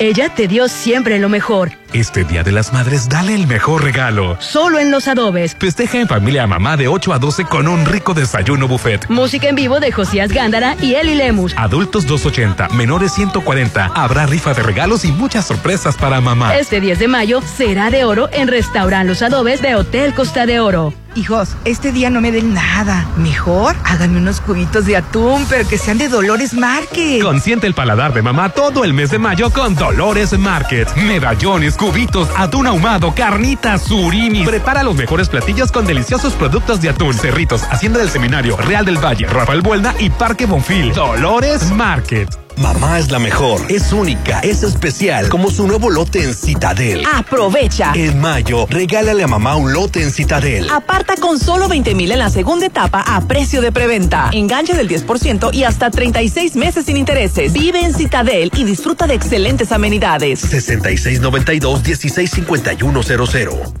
Ella te dio siempre lo mejor. Este Día de las Madres, dale el mejor regalo. Solo en los adobes. Festeja en familia a mamá de 8 a 12 con un rico desayuno buffet. Música en vivo de Josías Gándara y Eli Lemus. Adultos 280, menores 140. Habrá rifa de regalos y muchas sorpresas para mamá. Este 10 de mayo será de oro en Restaurant Los Adobes de Hotel Costa de Oro. Hijos, este día no me den nada. Mejor háganme unos cubitos de atún, pero que sean de Dolores Market. Consiente el paladar de mamá todo el mes de mayo con Dolores Market. Medallones, cubitos, atún ahumado, carnitas, surimi. Prepara los mejores platillos con deliciosos productos de atún. Cerritos, Hacienda del Seminario, Real del Valle, Rafael Buelna y Parque Bonfil. Dolores Market. Mamá es la mejor, es única, es especial, como su nuevo lote en Citadel. Aprovecha. En mayo, regálale a mamá un lote en Citadel. Aparta con solo 20 mil en la segunda etapa a precio de preventa. Enganche del 10% y hasta 36 meses sin intereses. Vive en Citadel y disfruta de excelentes amenidades. 6692-165100.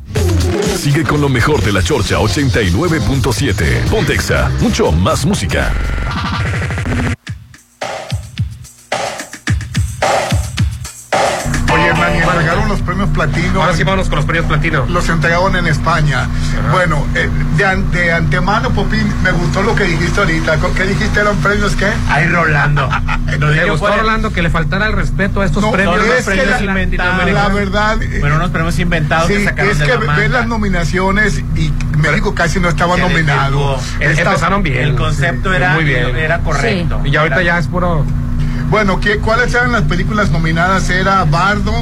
Sigue con lo mejor de la Chorcha 89.7. Pontexa, mucho más música. Premios platino. Ahora sí vámonos con los premios platino. Los entregaron en España. Bueno, eh, de, an- de antemano, Popín, me gustó lo que dijiste ahorita. ¿Qué dijiste? ¿Eran premios qué? Ay, Rolando. Lo ¿Le digo gustó a por- Rolando que le faltara el respeto a estos No, premios? es que la- verdad. eh, Bueno, unos premios inventados Sí, que sacaron es de que la ves las nominaciones y México casi no estaba nominado. Esta- Empezaron bien. El concepto era, Muy bien. era correcto. Y ya ahorita Era- ya es puro... Bueno, ¿qué, ¿cuáles eran las películas nominadas? Era Bardo,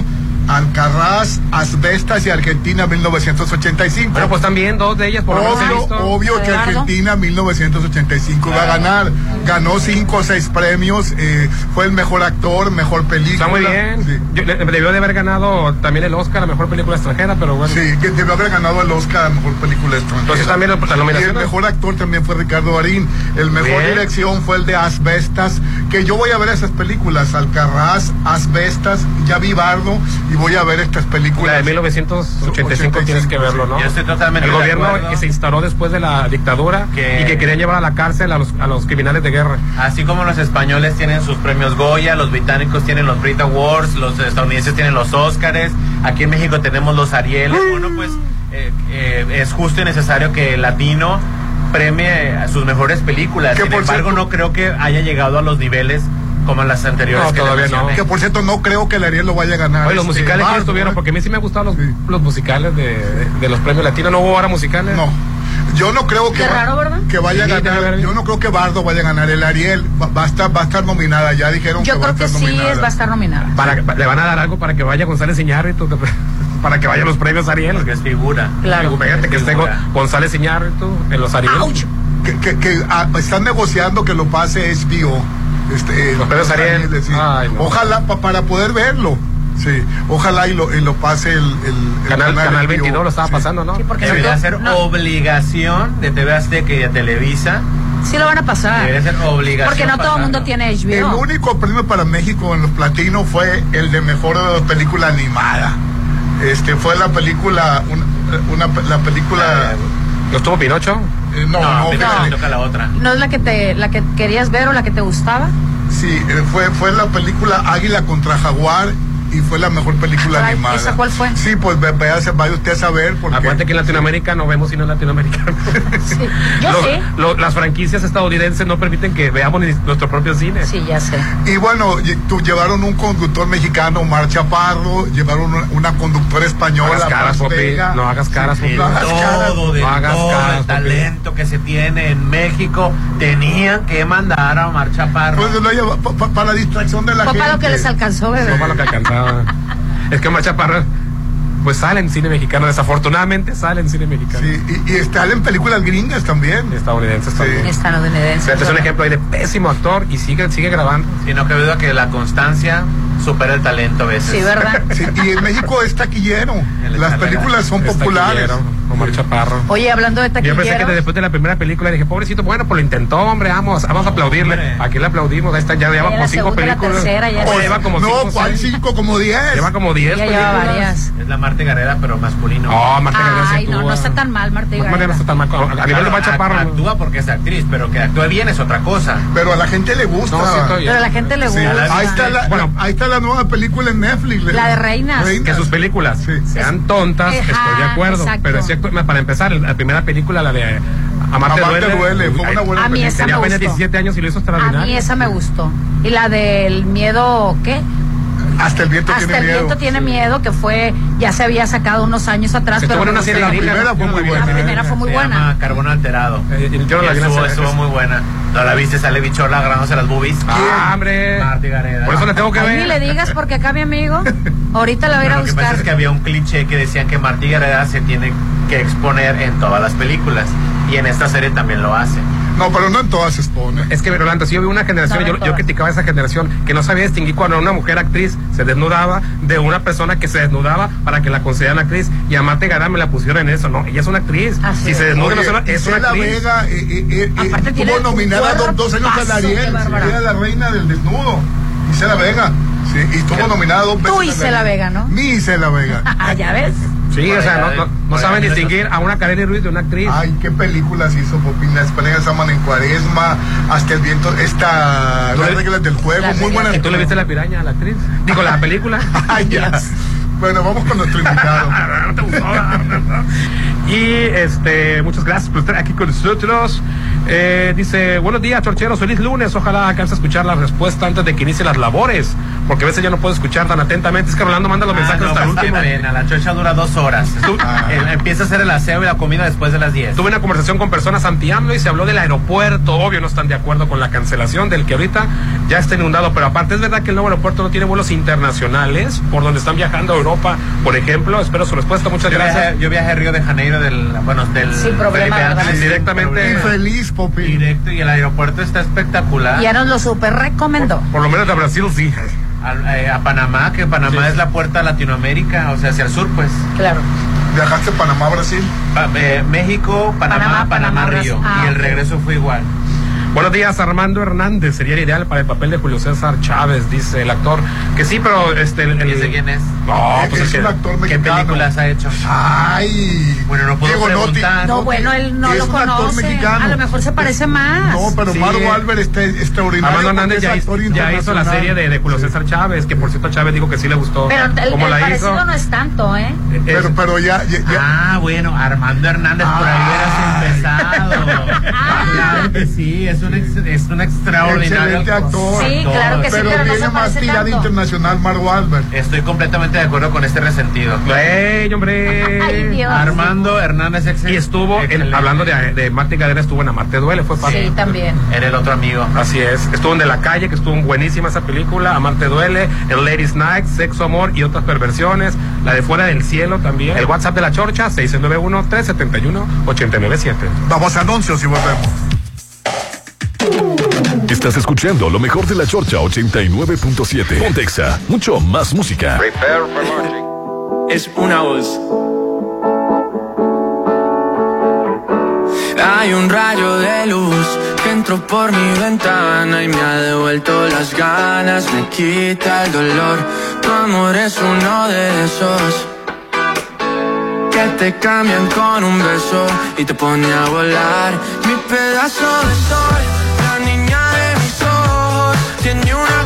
Alcarraz, Asbestas y Argentina 1985. Bueno, pues también dos de ellas por lo menos he Obvio, visto. obvio que. Argentina 1985 va a ganar. Ganó cinco o seis premios. eh, fue el mejor actor, mejor película. Está muy bien. Sí. Yo- le- debió de haber ganado también el Oscar a mejor película extranjera, pero bueno. Sí, que debió haber ganado el Oscar a mejor película extranjera. Entonces también la- la y el nominación. mejor actor también fue Ricardo Darín. El mejor Bien. dirección fue el de Asbestas. Que yo voy a ver esas películas: Alcarraz, Asbestas, ya vi Bardo y voy a ver estas películas. La de 1985 tienes que verlo, ¿no? Yo estoy totalmente El de gobierno que se instaló después de la dictadura Que- y que querían llevar a la cárcel a los, a los criminales de guerra. Así como los españoles tienen sus premios Goya, los británicos tienen los Brit Awards, los estadounidenses tienen los Oscars, aquí en México tenemos los Arieles. Bueno, pues eh, eh, es justo y necesario que el latino premie a sus mejores películas. Sin por embargo, cierto- no creo que haya llegado a los niveles como en las anteriores. No, que todavía no. Que por cierto, no creo que el Ariel lo vaya a ganar. Oye, los este, musicales que estuvieron, ¿eh? porque a mí sí me han gustado los, Sí. los musicales de, de- de los premios latinos. ¿No hubo ahora musicales? No. Yo no creo que, Qué va- raro, ¿verdad? que vaya a Sí, ganar. Yo no creo que Bardo vaya a ganar. El Ariel va, va a estar, va a estar nominada. Ya dijeron Yo que va creo a que estar sí nominada. es, va a estar nominada. Para, le van a dar algo para que vaya González Iñárritu, que- para que vaya a los premios Ariel. Porque es figura. Claro. Fíjate que esté. González Iñárritu en los Ariel. Que, que, que, ah, están negociando que lo pase HBO. Este, Los premios Ariel. Ay, no. Ojalá pa- para poder verlo. Sí, ojalá y lo, y lo pase el, el, el Canal, Canal. 22 lo estaba Sí. pasando, ¿no? Sí, porque Debería no- ser no, obligación de TV Azteca y de Televisa. sí lo van a pasar. Debería ser obligación. Porque no todo el mundo tiene El HBO. único premio para México en los platinos fue el de mejor película animada. Este fue la película, una, una- la película. ¿Lo estuvo Pinocho? Eh, no, No, no, primero fíjate. le toca la otra. ¿No es la que te la que querías ver o la que te gustaba? Sí, eh, fue, fue la película Águila contra Jaguar y fue la mejor película Ay, animada. ¿esa cuál fue? Sí, pues ve- vaya, vaya usted a saber porque Acuérdate que en Latinoamérica no vemos cine latinoamericano. Sí. Yo lo- las franquicias estadounidenses no permiten que veamos ni nuestro propio cine. Sí, ya sé. Y bueno, y- tú, llevaron un conductor mexicano, Omar Chaparro, llevaron una, una conductora española, No hagas caras, Popi, Vega. no hagas caras, Sí, no hagas caras. todo, de No hagas todo caras, el talento que se tiene en México, tenían que mandar a Omar Chaparro. Pues lo lleva pa- pa- para la distracción de la Fue gente. para lo que les alcanzó, bebé. No para lo que es que Omar Chaparro, pues sale en cine mexicano, desafortunadamente sale en cine mexicano. Sí, y, y están en películas gringas también. Estadounidenses también. Estadounidense. Este es un ejemplo ahí de pésimo actor y sigue, sigue grabando. Sino que duda que la constancia supera el talento a veces. Sí, ¿verdad? Sí, y en México es taquillero. Las películas son Es populares. taquillero, Omar Chaparro. Oye, hablando de Yo pensé que taquilleros. después de la primera película dije, pobrecito, bueno, pues lo intentó, hombre, vamos, vamos a aplaudirle. Aquí le aplaudimos, ahí está, ya lleva como cinco películas. lleva como no, cinco, ¿cuál cinco? Como diez. Lleva como diez lleva películas. varias. Es la Marte Gareda, pero masculino. Oh, Marta Gareda sí Ay, no, no está tan mal, Gareda. Gareda no está tan mal. A nivel de Omar Chaparro. Actúa porque es actriz, pero que actúe bien es otra cosa. Pero a la gente le gusta. Pero a la gente le gusta. ahí, está la, Bueno. ahí está la nueva película en Netflix. La de Reinas. que sus películas sean tontas, estoy de acuerdo. Pero para empezar, la primera película, la de Amarte, Amarte duele, fue una buena A mí película. esa Tenía me gustó. 17 años y lo hizo A extraordinario. mí esa me gustó. Y la del miedo, ¿qué? Hasta el viento Hasta tiene el miedo. viento tiene miedo, que fue, ya se había sacado unos años atrás, pero una me serie. La primera ¿no? fue muy buena. La primera fue muy Se buena. llama Carbono Alterado. Eh, yo la estuvo, muy buena. ¿No la viste? Sale Bichorla agarrándose las boobies. Ah, hombre. Gareda. Por eso la tengo que Ay, ver. ni le digas porque acá mi amigo, ahorita la voy a ir a Pero lo que pasa buscar. es que había un cliché que decían que Martí Gareda se tiene que exponer en todas las películas. Y en esta serie también lo hace. No, pero no en todas se expone. Es que, Rolando, si yo vi una generación, No, no yo, criticaba a esa generación que no sabía distinguir cuando una mujer actriz se desnudaba de una persona que se desnudaba para que la consideraran actriz. Y a Mate Gareda me la pusieron en eso, ¿no? Ella es una actriz. Así si es. se desnuda, no Oye, se la- es una actriz. Vega eh, eh, eh, eh, un nominada do- dos años al cuerpazo, Ariel. Era la reina del desnudo. Isela Vega. Sí, y estuvo nominada dos veces. Tú, al Isela Ariel. Vega, ¿no? Mi Isela Vega. Ah, ya ves. Sí, o sea, no, saben distinguir a una Kareli Ruiz de una actriz. Ay, qué películas hizo Popín. Las peleas aman en cuaresma. Hasta el viento. Esta. ¿Tú Las reglas del juego. Muy buenas. ¿Y tú le viste la piraña a la actriz? Digo, la película. Ay, ya. Bueno, vamos con nuestro invitado. no te gustó. Y este, muchas gracias por estar aquí con nosotros. Eh, dice, buenos días, chorcheros, feliz lunes. Ojalá alcance a escuchar la respuesta antes de que inicie las labores, porque a veces ya no puedo escuchar tan atentamente. Es que Rolando manda los Ah, mensajes no, hasta el pues último. la chorcha dura dos horas. Eh, empieza a hacer el aseo y la comida después de las 10. Tuve una conversación con personas anti-AMLO y se habló del aeropuerto. Obvio, no están de acuerdo con la cancelación del que ahorita ya está inundado. Pero aparte, es verdad que el nuevo aeropuerto no tiene vuelos internacionales por donde están viajando a Europa, por ejemplo. Espero su respuesta. Muchas yo gracias. Viajé, yo viajé a Río de Janeiro del, bueno, del Sin problema, Felipe Directamente. sin problema. Feliz, Popi. Directo y el aeropuerto está espectacular. Ya nos lo super recomendó. Por lo menos de Brasil sí. Al- eh, a Panamá, que Panamá Sí. es la puerta a Latinoamérica, o sea, hacia el sur, pues. Claro. ¿Viajaste a Panamá, Brasil? Pa- eh, México, Panamá, Panamá, Panamá, Panamá, Río. ah, y el regreso fue igual. Buenos días, Armando Hernández. Sería el ideal para el papel de Julio César Chávez, dice el actor. Que sí, pero este. El, el- ¿Y ese quién es? No, Es pues es un que. actor ¿Qué mexicano. películas ha hecho? Ay. Bueno, no puedo Diego preguntar. No, bueno, él no lo conoce. A lo mejor se parece más. No, pero Sí. Margo Albert está extraordinario. Armando Hernández ya hizo, actor ya hizo la serie de, de Julio César Chávez, que por cierto a Chávez dijo que sí le gustó. Pero el, el como la parecido hizo. no es tanto, ¿eh? Es- Pero, pero ya, ya, ya- Ah, bueno, Armando Hernández, por ahí Ah. hubieras empezado. claro que sí, es un, ex- es un extraordinario excelente actor. Sí, claro que sí, pero pero no viene más tirada tanto. internacional Margo Albert. Estoy completamente de acuerdo con este resentido. ¡Ey, hombre! Ay, Dios. Armando Hernández ex- Y estuvo, en- hablando de, de Marta Cadena, estuvo en Amarte Duele, fue parte. Sí, también. Era el otro amigo. Así es. Estuvo en De la Calle, que estuvo buenísima esa película. Amarte Duele. El Ladies Night, Sexo, Amor y otras perversiones. La de Fuera del Cielo también. El WhatsApp de la Chorcha, 691-371-897. Vamos a anuncios y volvemos. Estás escuchando lo mejor de la Chorcha 89.7. Pontexa, mucho más música. es una voz. Hay un rayo de luz que entró por mi ventana y me ha devuelto las ganas, me quita el dolor. Tu amor es uno de esos que te cambian con un beso y te pone a volar. Mi pedazo de sol, tiene una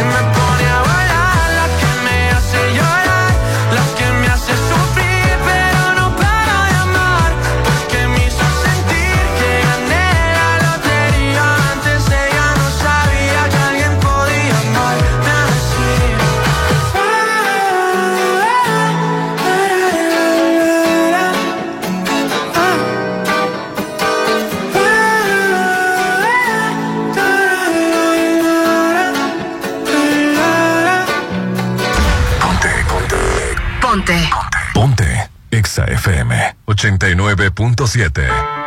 Exa FM 89.7.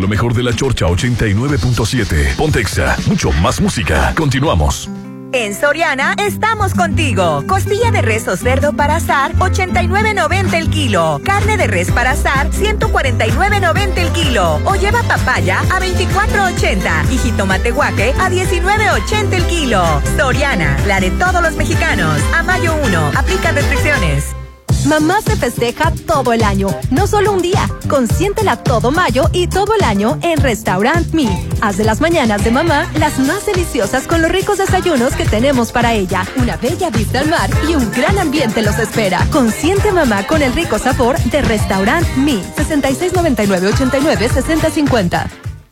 lo mejor de la Chorcha 89.7. Pontexa, mucho más música. Continuamos. En Soriana estamos contigo. Costilla de res o cerdo para asar, 89.90 el kilo. Carne de res para asar, 149.90 el kilo. O lleva papaya a 24.80 y jitomate guaque a 19.80 el kilo. Soriana, la de todos los mexicanos. A mayo 1, aplica restricciones. Mamá se festeja todo el año, no solo un día. Consiéntela todo mayo y todo el año en Restaurant Me. Haz de las mañanas de mamá las más deliciosas con los ricos desayunos que tenemos para ella. Una bella vista al mar y un gran ambiente los espera. Consiente mamá con el rico sabor de Restaurant Me. 6699 89 6050.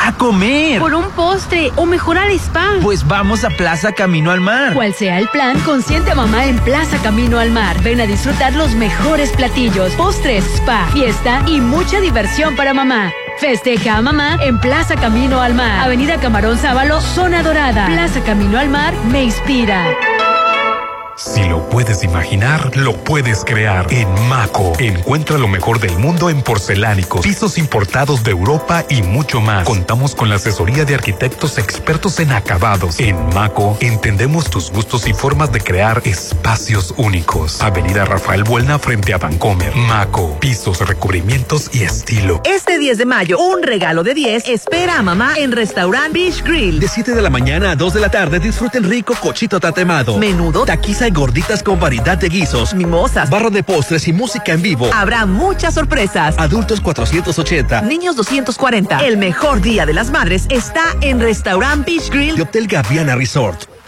a comer. Por un postre o mejor al spa. Pues vamos a Plaza Camino al Mar. Cual sea el plan, consiente a mamá en Plaza Camino al Mar. Ven a disfrutar los mejores platillos, postres, spa, fiesta y mucha diversión para mamá. Festeja a mamá en Plaza Camino al Mar. Avenida Camarón Sábalo, Zona Dorada. Plaza Camino al Mar me inspira. Si lo puedes imaginar, lo puedes crear. En Maco, encuentra lo mejor del mundo en porcelánicos, pisos importados de Europa y mucho más. Contamos con la asesoría de arquitectos expertos en acabados. En Maco, entendemos tus gustos y formas de crear espacios únicos. Avenida Rafael Buelna frente a Vancomer. Maco, pisos, recubrimientos y estilo. Este 10 de mayo, un regalo de 10 espera a mamá en Restaurant Beach Grill. De 7 de la mañana a 2 de la tarde disfruten rico cochito tatemado, menudo, taquiza gorditas con variedad de guisos, mimosas, barra de postres y música en vivo. Habrá muchas sorpresas. Adultos 480, niños 240. El mejor día de las madres está en Restaurant Beach Grill de Hotel Gaviana Resort.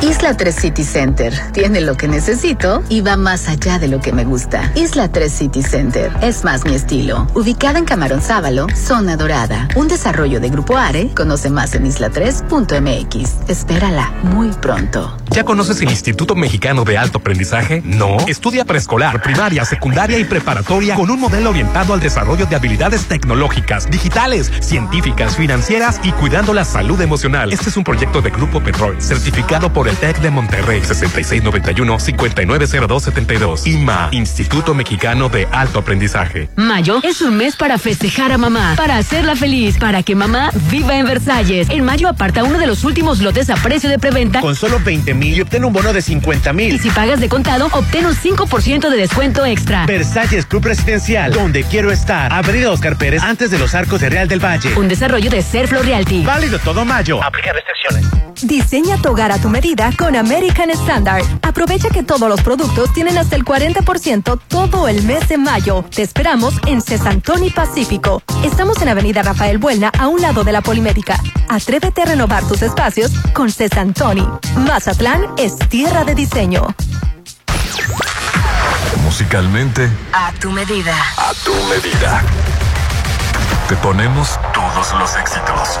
Isla 3 City Center tiene lo que necesito y va más allá de lo que me gusta. Isla 3 City Center es más mi estilo. Ubicada en Camarón Sábalo, zona dorada. Un desarrollo de Grupo Are. Conoce más en isla3.mx. Espérala muy pronto. ¿Ya conoces el Instituto Mexicano de Alto Aprendizaje? No. Estudia preescolar, primaria, secundaria y preparatoria con un modelo orientado al desarrollo de habilidades tecnológicas, digitales, científicas, financieras y cuidando la salud emocional. Este es un proyecto de Grupo Petrol, certificado por el TEC de Monterrey 6691-590272. IMA, Instituto Mexicano de Alto Aprendizaje. Mayo es un mes para festejar a mamá, para hacerla feliz, para que mamá viva en Versalles. En mayo aparta uno de los últimos lotes a precio de preventa con solo 20 mil y obtén un bono de 50 mil. Y si pagas de contado, obtén un 5% de descuento extra. Versalles Club Residencial, donde quiero estar. Avenida Oscar Pérez, antes de los arcos de Real del Valle. Un desarrollo de Serflo Realty. Válido todo mayo. Aplica restricciones. Diseña tu hogar a tu medida con American Standard. Aprovecha que todos los productos tienen hasta el 40% todo el mes de mayo. Te esperamos en Cesantoni Pacífico. Estamos en Avenida Rafael Buelna, a un lado de la Polimédica. Atrévete a renovar tus espacios con Cesantoni. Mazatlán es tierra de diseño. Musicalmente. A tu medida. A tu medida. Te ponemos todos los éxitos.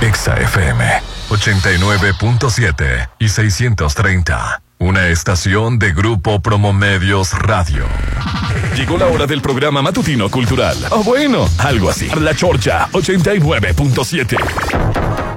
Exa FM 89.7 y 630. Una estación de Grupo Promomedios Radio. Llegó la hora del programa matutino cultural. O bueno, algo así. La Chorcha 89.7.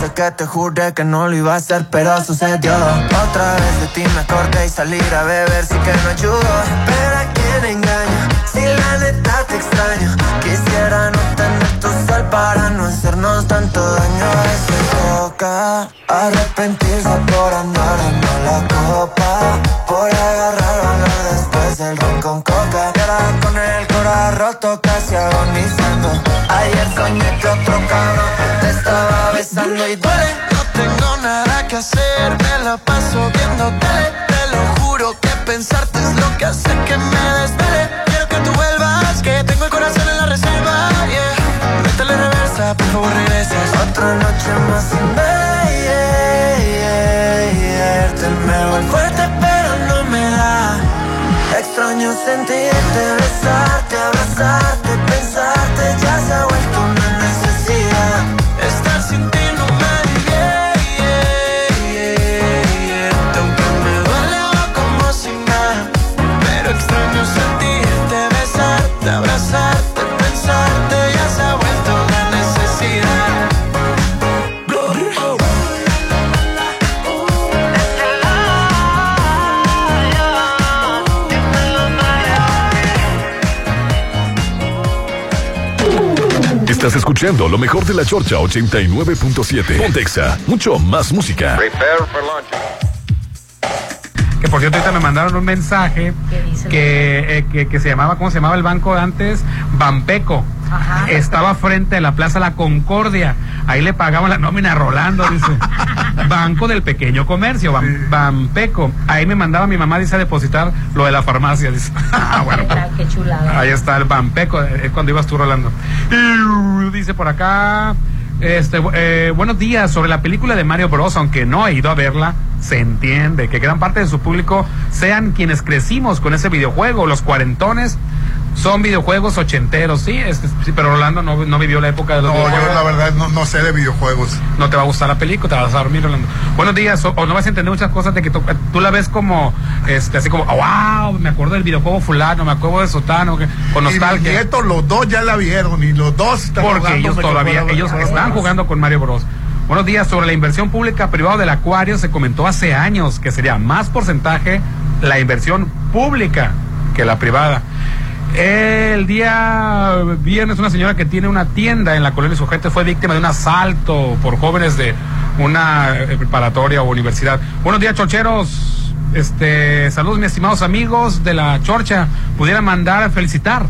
sé que te juré que no lo iba a hacer, pero sucedió. Otra vez de ti me acordé y salir a beber sí que no ayudó. Pero a quién engaño, si la neta te extraño. Quisiera no tener tu sal para no hacernos tanto daño. Se toca arrepentirse por andar dando la copa. Por agarrar valor después del ron con coca. Y con el corazón roto casi agonizando. Ayer soñé que otro cabrón te y duele. No tengo nada que hacer, me la paso viendo tele. Te lo juro que pensarte es lo que hace que me desvele. Quiero que tú vuelvas, que tengo el corazón en la reserva. Yeah. Métele reversa, por favor regresas. Otra noche más sin Me voy fuerte pero no me da Extraño sentirte, besarte, abrazarte, pensarte Estás escuchando lo mejor de la Chorcha 89.7. Pontexa, mucho más música. Que por cierto, ahorita me mandaron un mensaje que, eh, que, que se llamaba, ¿cómo se llamaba el banco de antes? Bampeco. Estaba frente a la Plaza La Concordia. Ahí le pagaban la nómina a Rolando, dice. Banco del Pequeño Comercio, Bam- Bampeco. Ahí me mandaba mi mamá, dice, a depositar lo de la farmacia, dice. Ah, bueno. Qué chulada. Ahí está el Bampeco, eh, cuando ibas tú Rolando. Y, dice por acá, este, eh, buenos días, sobre la película de Mario Bros, aunque no he ido a verla, se entiende que gran parte de su público sean quienes crecimos con ese videojuego, los cuarentones. Son videojuegos ochenteros, sí, este, sí, pero Rolando no, no vivió la época de los No, videojuegos. yo la verdad no, no sé de videojuegos. No te va a gustar la película, te vas a dormir, Rolando. Buenos días, o, o no vas a entender muchas cosas de que tú, tú la ves como, este, así como, wow, me acuerdo del videojuego fulano, me acuerdo de Sotano, que- con Y nostalgia. nietos, los dos ya la vieron y los dos están Porque ellos todavía, ellos están jugando con Mario Bros. Buenos días, sobre la inversión pública privada del acuario se comentó hace años que sería más porcentaje la inversión pública que la privada. El día viernes una señora que tiene una tienda en la colonia Sujete fue víctima de un asalto por jóvenes de una preparatoria o universidad. Buenos días, chorcheros. Este, saludos, mis estimados amigos de la Chorcha. Pudiera mandar a felicitar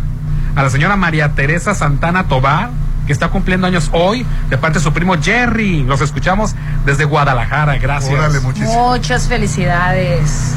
a la señora María Teresa Santana Tobar, que está cumpliendo años hoy, de parte de su primo Jerry. Los escuchamos desde Guadalajara. Gracias. Órale, muchísimas. Muchas felicidades.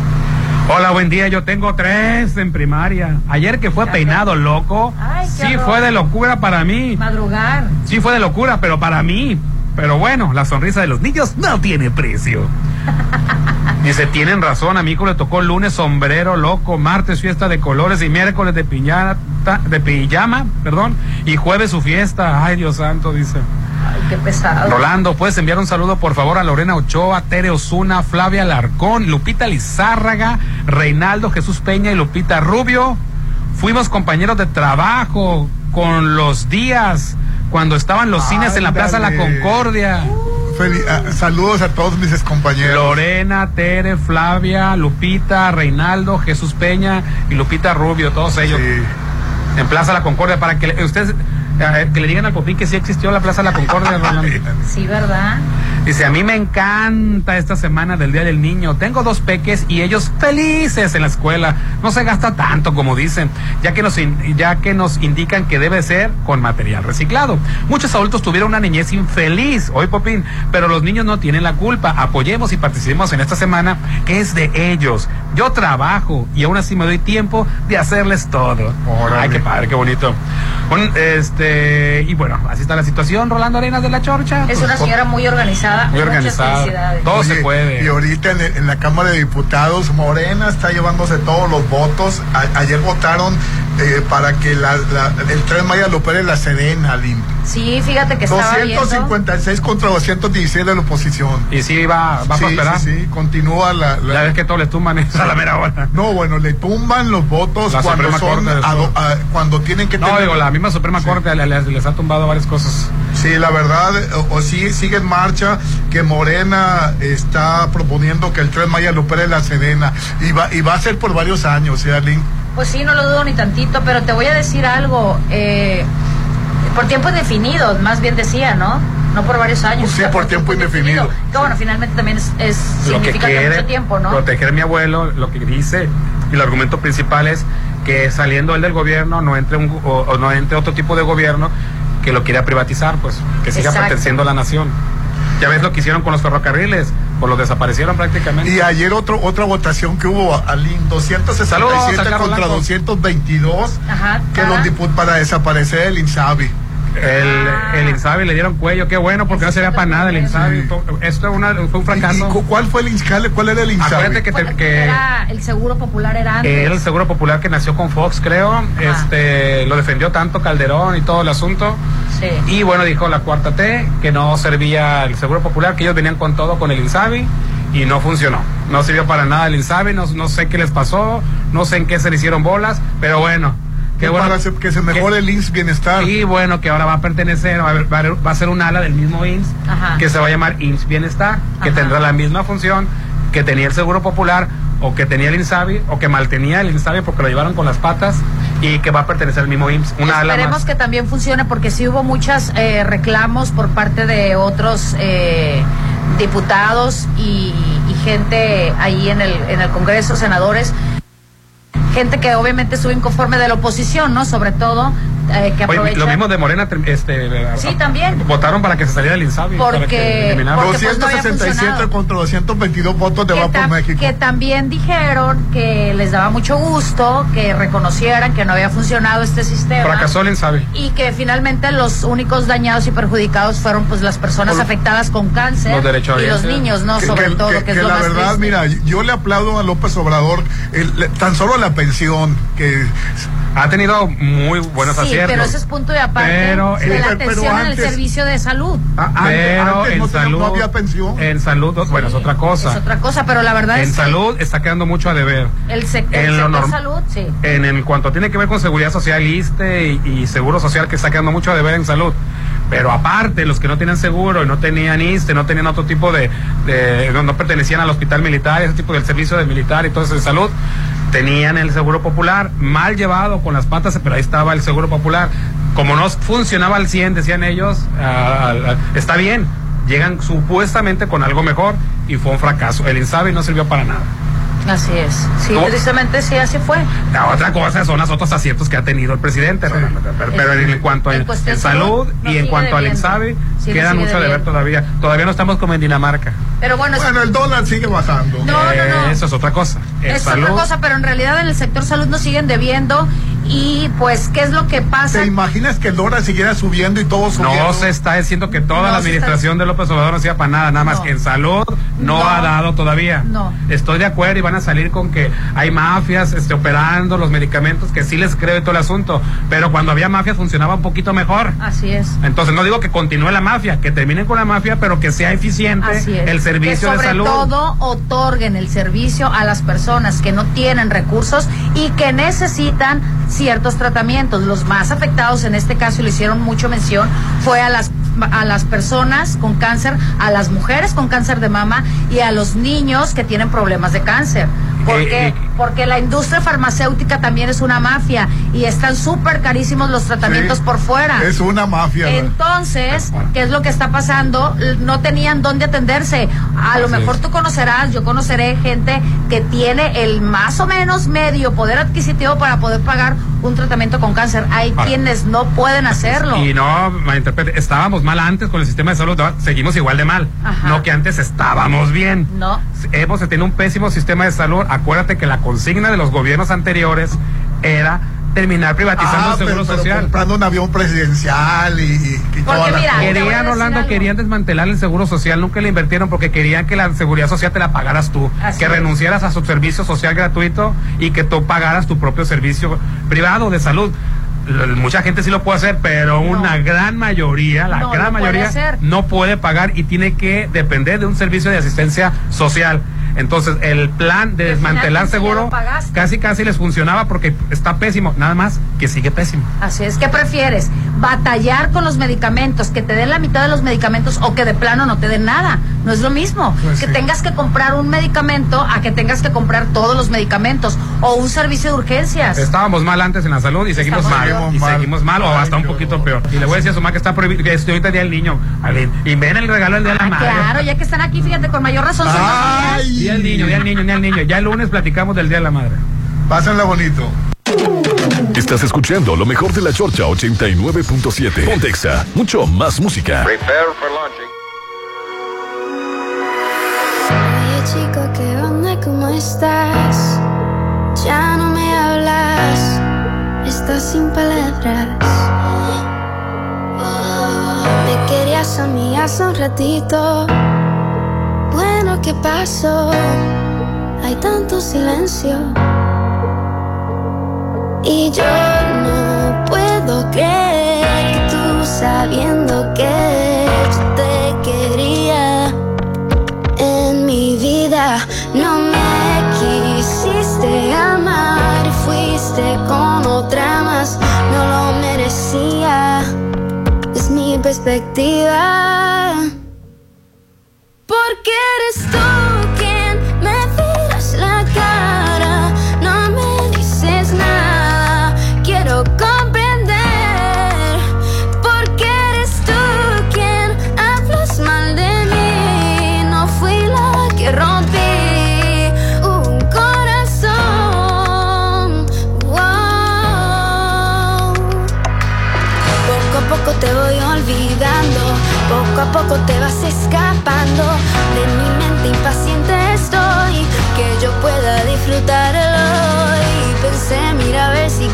Hola, buen día. Yo tengo tres en primaria. Ayer que fue peinado loco, Ay, sí horror. fue de locura para mí. Madrugar. Sí fue de locura, pero para mí. Pero bueno, la sonrisa de los niños no tiene precio. Dice, tienen razón, a mi hijo le tocó lunes sombrero loco, martes fiesta de colores y miércoles de piñata, de pijama, perdón, y jueves su fiesta. Ay, Dios santo, dice. Ay, qué pesado. Rolando, puedes enviar un saludo por favor a Lorena Ochoa, Tere Osuna, Flavia Larcón, Lupita Lizárraga, Reinaldo Jesús Peña y Lupita Rubio. Fuimos compañeros de trabajo con los días cuando estaban los cines en la Plaza La. Concordia. Feli- ah, saludos a todos mis compañeros. Lorena, Tere, Flavia, Lupita, Reinaldo, Jesús Peña y Lupita Rubio, todos ellos. En Plaza La Concordia, para que le- ustedes eh, que le digan al Popín que sí existió la Plaza La Concordia, Rolando. Sí, ¿verdad? Dice, a mí me encanta esta semana del Día del Niño. Tengo dos peques y ellos felices en la escuela. No se gasta tanto como dicen, ya que nos, in- ya que nos indican que debe ser con material reciclado. Muchos adultos tuvieron una niñez infeliz, hoy Popín, pero los niños no tienen la culpa. Apoyemos y participemos en esta semana que es de ellos. Yo trabajo y aún así me doy tiempo de hacerles todo. Ay, qué padre, qué bonito. Un, este, y bueno, así está la situación, Rolando Arenas de la Chorcha. Es una señora muy organizada organizada. Muy organizada. Todo se Oye, puede. Y ahorita en, el- en la Cámara de Diputados, Morena está llevándose todos los votos. A- ayer votaron eh, para que la, la- el tren Maya lo opere la Serena, Lin. Sí, fíjate que estaba viendo. 256 contra 216 de la oposición. Y sí, va, va a Sí, prosperar. sí, sí, continúa la... la- Ya ves que todos le tumban eso a la mera hora. No, bueno, le tumban los votos La cuando son Corte ado- a- cuando tienen que No, tener- digo, la misma Suprema Corte le- le- les ha tumbado varias cosas. Sí, la verdad, o, o sí sigue en marcha que Morena está proponiendo que el tren Maya lo opere la Serena y va, y va a ser por varios años, ¿sí, Arlene? Pues sí, no lo dudo ni tantito, pero te voy a decir algo. eh, por tiempo indefinido, más bien decía, ¿no? No por varios años. Sí, o sea, por tiempo indefinido. Que bueno, finalmente también es, es Lo que significa que quiere mucho tiempo, ¿no? proteger a mi abuelo, lo que dice, y el argumento principal es que saliendo él del gobierno no entre, un, o, o no entre otro tipo de gobierno que lo quiera privatizar, pues, que siga Exacto. perteneciendo a la nación. Ya ves lo que hicieron con los ferrocarriles, pues los desaparecieron prácticamente. Y ayer otro, otra votación que hubo, Saludos 267 a Carlos contra Blanco. 222 Ajá. que los diputados para desaparecer el INSABI. El, el Insabi le dieron cuello, qué bueno, porque no servía para nada el Insabi. Esto es una- fue un fracaso. ¿Y cu- cuál fue el INSABI? ¿Cuál era el INSABI? Acuérdate que, te- que Era el seguro popular era antes. era el Seguro Popular que nació con Fox, creo. Este, lo defendió tanto Calderón y todo el asunto. Sí. Y bueno, dijo la cuarta T que no servía el Seguro Popular, que ellos venían con todo con el Insabi y no funcionó. No sirvió para nada el Insabi, no, no sé qué les pasó, no sé en qué se le hicieron bolas, pero bueno. Qué bueno para que se mejore el INS Bienestar. Y bueno, que ahora va a pertenecer, va a, haber- va a haber- va a ser un ala del mismo INS, Ajá. que se va a llamar INS Bienestar, que Ajá. tendrá la misma función que tenía el Seguro Popular, o que tenía el INSABI, o que maltenía el INSABI porque lo llevaron con las patas, y que va a pertenecer al mismo INS, una ala Esperemos que también funcione porque sí hubo muchos reclamos por parte de otros eh, diputados y, y gente ahí en el, en el Congreso, senadores, gente que obviamente estuvo inconforme de la oposición, ¿no? Sobre todo eh, que Oye, aprovecha... lo mismo de Morena, este, Sí, también. votaron para que se saliera el INSABI. para Porque- porque, pues, no había 267 funcionado. contra 222 votos de Va por México. que también dijeron que les daba mucho gusto que reconocieran que no había funcionado este sistema. Fracasó el INSABI. y que finalmente los únicos dañados y perjudicados fueron pues las personas Por- afectadas con cáncer Los y los niños, ¿no? Que- Sobre que- todo, que- que, es que lo la más verdad, triste. mira, yo le aplaudo a López Obrador el- le- tan solo la pensión que ha tenido muy buenos Sí, pero ese es punto de aparte Pero- de la pero- atención pero en el servicio de salud. pero antes en no tenía- salud no había pensión. en salud bueno es otra cosa Es otra cosa, pero la verdad en es que salud está quedando mucho a deber el, sec- en el sector norm- salud, sí. en, en cuanto tiene que ver con seguridad social ISTE y, y seguro social que está quedando mucho a deber en salud pero aparte los que no tenían seguro y no tenían ISTE no tenían otro tipo de, no, pertenecían al hospital militar ese tipo del servicio de militar y todo eso de salud tenían el seguro popular mal llevado con las patas pero ahí estaba el seguro popular. Como no funcionaba al 100 decían ellos está bien llegan supuestamente con algo mejor y fue un fracaso. El INSABI no sirvió para nada Así es. Sí, ¿Cómo? tristemente sí, así fue. la otra cosa son los otros aciertos que ha tenido el presidente, pero, pero en, cuanto a En salud salud, no y en cuanto al. INSABI, Sí, queda mucho de ver todavía. Todavía no estamos como en Dinamarca. Pero bueno, es- el dólar sigue bajando. No, no, no. Eso es otra cosa. Es salud, otra cosa, pero en realidad en el sector salud nos siguen debiendo y pues, ¿qué es lo que pasa? ¿Te imaginas que el dólar siguiera subiendo y todo subiendo? no se está diciendo que toda No la administración de López Obrador no sea para nada, nada más No. que en salud no, No. ha dado todavía. No. Estoy de acuerdo y van a salir con que hay mafias este, operando los medicamentos, que sí les creo todo el asunto, pero cuando había mafias funcionaba un poquito mejor. Así es. Entonces no digo que continúe la mafia, que terminen con la mafia, pero que sea eficiente el servicio que de sobre salud. todo otorguen el servicio a las personas que no tienen recursos y que necesitan ciertos tratamientos. Los más afectados en este caso, y le hicieron mucho mención, fue a las a las personas con cáncer, a las mujeres con cáncer de mama y a los niños que tienen problemas de cáncer. ¿Por Eh, qué? eh, Porque la industria farmacéutica también es una mafia y están súper carísimos los tratamientos Sí, por fuera. Es una mafia. Entonces, ¿qué es lo que está pasando? No tenían dónde atenderse. A lo mejor es. tú conocerás, yo conoceré gente que tiene el más o menos medio poder adquisitivo para poder pagar un tratamiento con cáncer. Hay Ah. quienes no pueden hacerlo. Y no malinterprete, estábamos mal antes con el sistema de salud, seguimos igual de mal. Ajá. No que antes estábamos bien. No. Hemos tenido un pésimo sistema de salud. Acuérdate que la consigna de los gobiernos anteriores era terminar privatizando Ah, el seguro pero- pero social. comprando un avión presidencial y, y- y toda la- querían, Orlando, querían desmantelar el seguro social, nunca le invirtieron porque querían que la seguridad social te la pagaras tú, Así que es. renunciaras a su servicio social gratuito y que tú pagaras tu propio servicio privado de salud. Mucha gente sí lo puede hacer, pero una gran mayoría, la No gran mayoría, no puede pagar y tiene que depender de un servicio de asistencia social. Entonces, el plan de desmantelar seguro casi casi les funcionaba porque está pésimo, nada más que sigue pésimo. Así es, ¿qué prefieres? ¿Batallar con los medicamentos, que te den la mitad de los medicamentos o que de plano no te den nada? No es lo mismo. Pues que sí. tengas que comprar un medicamento a que tengas que comprar todos los medicamentos o un servicio de urgencias. Estábamos mal antes en la salud y seguimos Estamos mal. peor. Y seguimos mal o hasta un poquito peor. Y le voy a decir a su mamá que está prohibido, que estoy ahorita día del niño. Y ven el regalo del día de la Ah, madre. claro, ya que están aquí, fíjate, con mayor razón. días. Día del niño, día del niño, día del niño. Ya el lunes platicamos del día de la madre. Pásenla bonito. Estás escuchando lo mejor de la Chorcha 89.7. Pontexa, mucho más música. Oye chico, ¿qué onda? ¿Cómo estás? Ya no me hablas, estás sin palabras. Me querías a mí hace un ratito. ¿Qué pasó? Hay tanto silencio. Y yo no puedo creer que tú sabiendo que yo te quería en mi vida no me quisiste amar y fuiste con otra más no lo merecía es mi perspectiva porque eres tú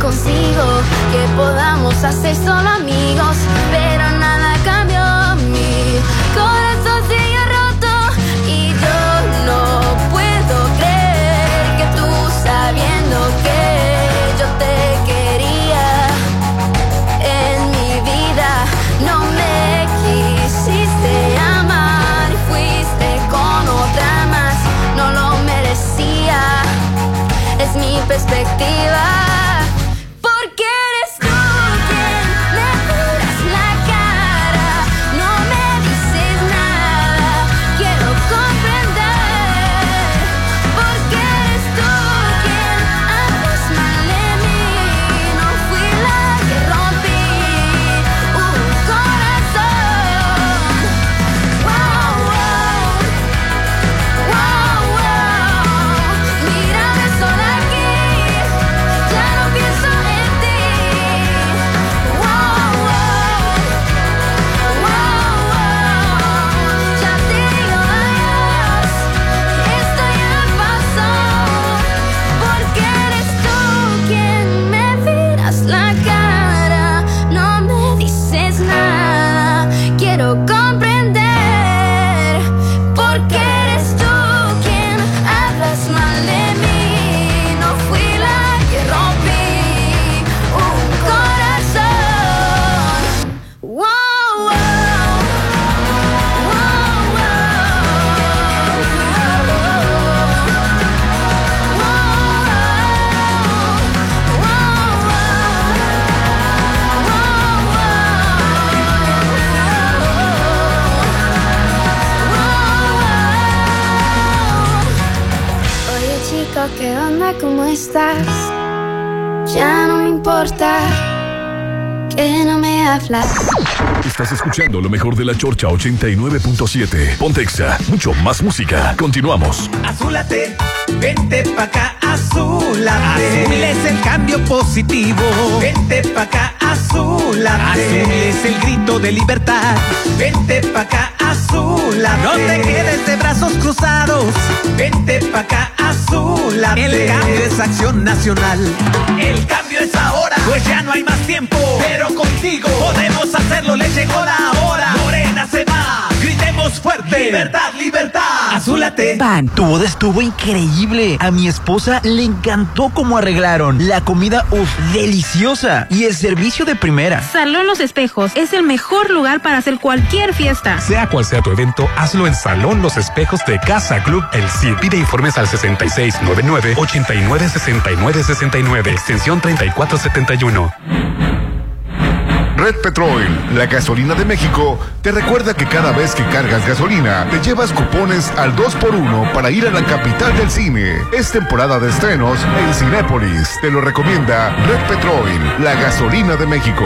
que podamos hacer solo amigos, pero nada cambió. Mi corazón sigue roto y yo no puedo creer que tú sabiendo que yo te quería en mi vida no me quisiste amar y fuiste con otra más no lo merecía es mi perspectiva ¿Cómo estás? Ya no me importa que no me hablas. Estás escuchando lo mejor de la Chorcha 89.7. Pontexa, mucho más música. Continuamos. Azúlate, vente pa' acá, azúlate. Azul es el cambio positivo. Vente pa' acá, azúlate. Azul es el grito de libertad. Vente pa' acá, azúlate. No te quedes de brazos cruzados. Vente pa' acá, azúlate. El cambio es acción nacional. El cambio es es ahora, pues ya no hay más tiempo. Pero contigo podemos hacerlo, le llegó la hora. Morena se va, gritemos fuerte. Libertad, libertad. Azúlate. Pan, tu boda estuvo increíble. A mi esposa le encantó cómo arreglaron. La comida, uff, deliciosa. Y el servicio de primera. Salón Los Espejos es el mejor lugar para hacer cualquier fiesta. Sea cual sea tu evento, hazlo en Salón Los Espejos de Casa Club El Cid. Pide informes al 6699-896969, extensión 3471. Red Petrol, la gasolina de México, te recuerda que cada vez que cargas gasolina, te llevas cupones al 2x1 para ir a la capital del cine. Es temporada de estrenos en Cinépolis. Te lo recomienda Red Petrol, la gasolina de México.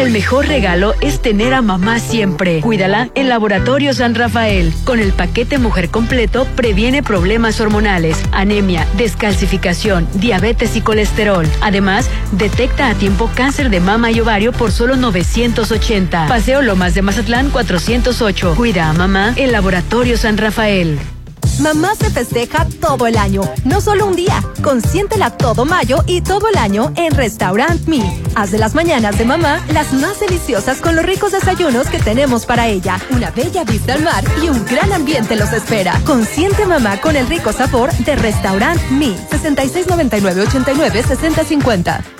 El mejor regalo es tener a mamá siempre. Cuídala en Laboratorio San Rafael. Con el paquete Mujer Completo previene problemas hormonales, anemia, descalcificación, diabetes y colesterol. Además, detecta a tiempo cáncer de mama y ovario por solo 980. Paseo Lomas de Mazatlán 408. Cuida a mamá en Laboratorio San Rafael. Mamá se festeja todo el año, no solo un día. Consiéntela todo mayo y todo el año en Restaurant Me. Haz de las mañanas de mamá las más deliciosas con los ricos desayunos que tenemos para ella. Una bella vista al mar y un gran ambiente los espera. Consiente mamá con el rico sabor de Restaurant Me. 6699-89-6050.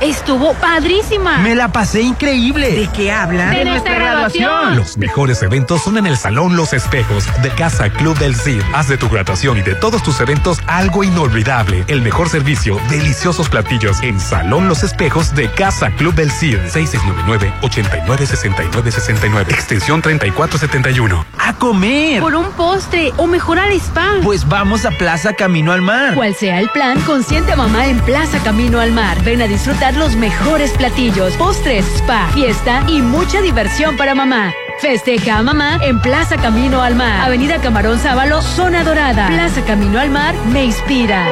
Estuvo padrísima. Me la pasé increíble. ¿De qué hablan? De nuestra graduación. Los mejores eventos son en el Salón Los Espejos de Casa Club del Cid. Haz de tu graduación y de todos tus eventos algo inolvidable. El mejor servicio, deliciosos platillos en Salón Los Espejos de Casa Club del Cid. 6699-896969. Extensión 3471. A comer. Por un postre o mejor al spa. Pues vamos a Plaza Camino al Mar. Cual sea el plan, consiente a mamá en Plaza Camino al Mar. Ven a disfrutar los mejores platillos, postres, spa, fiesta y mucha diversión para mamá. Festeja a mamá en Plaza Camino al Mar, Avenida Camarón Sábalo, Zona Dorada. Plaza Camino al Mar me inspira.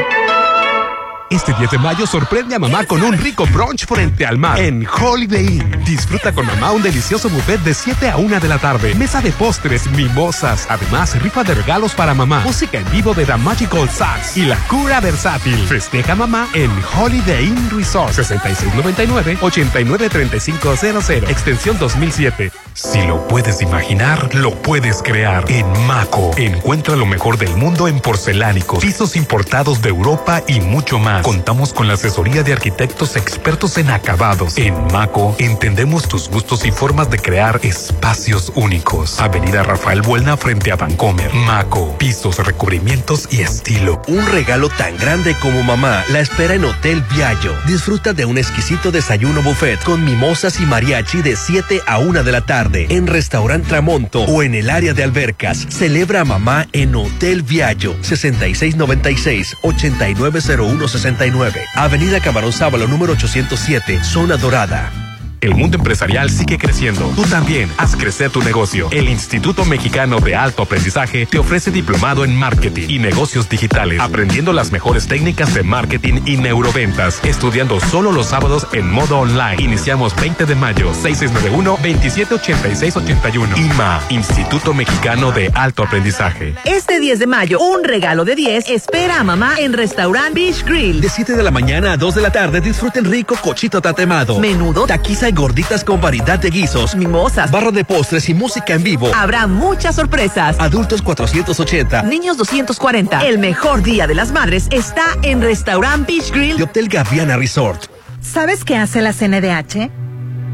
Este 10 de mayo sorprende a mamá con un rico brunch frente al mar en Holiday Inn. Disfruta con mamá un delicioso buffet de 7 a 1 de la tarde. Mesa de postres, mimosas. Además, rifa de regalos para mamá. Música en vivo de The Magical Sax y la cura versátil. Festeja mamá en Holiday Inn Resort 6699-893500. Extensión 2007. Si lo puedes imaginar, lo puedes crear. En Maco, encuentra lo mejor del mundo en porcelánicos, pisos importados de Europa y mucho más. Contamos con la asesoría de arquitectos expertos en acabados. En Maco, entendemos tus gustos y formas de crear espacios únicos. Avenida Rafael Buelna frente a Vancomer. Maco, pisos, recubrimientos y estilo. Un regalo tan grande como mamá la espera en Hotel Viallo. Disfruta de un exquisito desayuno buffet con mimosas y mariachi de 7 a 1 de la tarde en Restaurant Tramonto o en el área de albercas. Celebra a mamá en Hotel Viallo 6696-890169. Avenida Camarón Sábalo número 807, Zona Dorada. El mundo empresarial sigue creciendo. Tú también haz crecer tu negocio. El Instituto Mexicano de Alto Aprendizaje te ofrece diplomado en marketing y negocios digitales, aprendiendo las mejores técnicas de marketing y neuroventas, estudiando solo los sábados en modo online. Iniciamos 20 de mayo, 6691-278681. IMA, Instituto Mexicano de Alto Aprendizaje. Este 10 de mayo, un regalo de 10 espera a mamá en Restaurant Beach Grill. De 7 de la mañana a 2 de la tarde disfruten rico cochito tatemado, Menudo, taquiza y gorditas con variedad de guisos, mimosas, barra de postres y música en vivo. Habrá muchas sorpresas. Adultos 480, Niños 240. El mejor día de las madres está en Restaurant Beach Grill de Hotel Gaviana Resort. ¿Sabes qué hace la CNDH?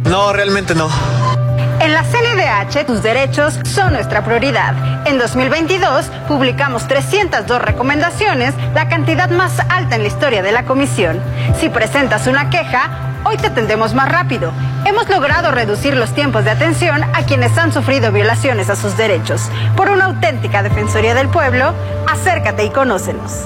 No, realmente no. En la CNDH, tus derechos son nuestra prioridad. En 2022, publicamos 302 recomendaciones, la cantidad más alta en la historia de la comisión. Si presentas una queja, hoy te atendemos más rápido. Hemos logrado reducir los tiempos de atención a quienes han sufrido violaciones a sus derechos. Por una auténtica Defensoría del Pueblo, acércate y conócenos.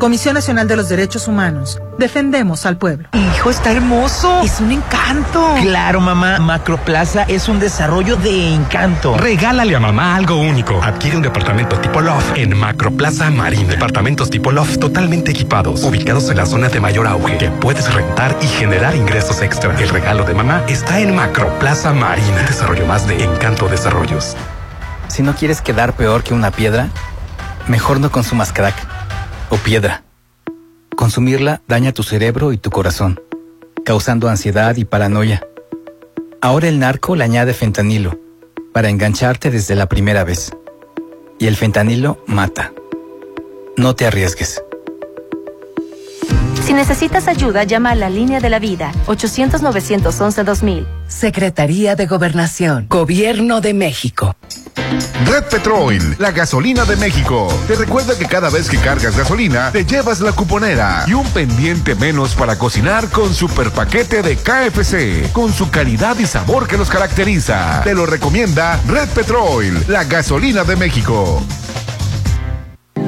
Comisión Nacional de los Derechos Humanos. Defendemos al pueblo. Hijo, está hermoso. Es un encanto. Claro, mamá. Macroplaza es un desarrollo de encanto. Regálale a mamá algo único. Adquiere un departamento tipo Loft en Macroplaza Marín. Departamentos tipo Loft totalmente equipados, ubicados en la zona de mayor auge, que puedes rentar y generar ingresos extra. El regalo de mamá está en Macroplaza Marín. Desarrollo más de Encanto Desarrollos. Si no quieres quedar peor que una piedra, mejor no consumas crack o piedra. Consumirla daña tu cerebro y tu corazón, causando ansiedad y paranoia. Ahora el narco le añade fentanilo para engancharte desde la primera vez. Y el fentanilo mata. No te arriesgues. Si necesitas ayuda, llama a la línea de la vida 800-911-2000. Secretaría de Gobernación, Gobierno de México. Red Petrol, la gasolina de México. Te recuerda que cada vez que cargas gasolina, te llevas la cuponera y un pendiente menos para cocinar con super paquete de KFC, con su calidad y sabor que los caracteriza. Te lo recomienda Red Petrol, la gasolina de México.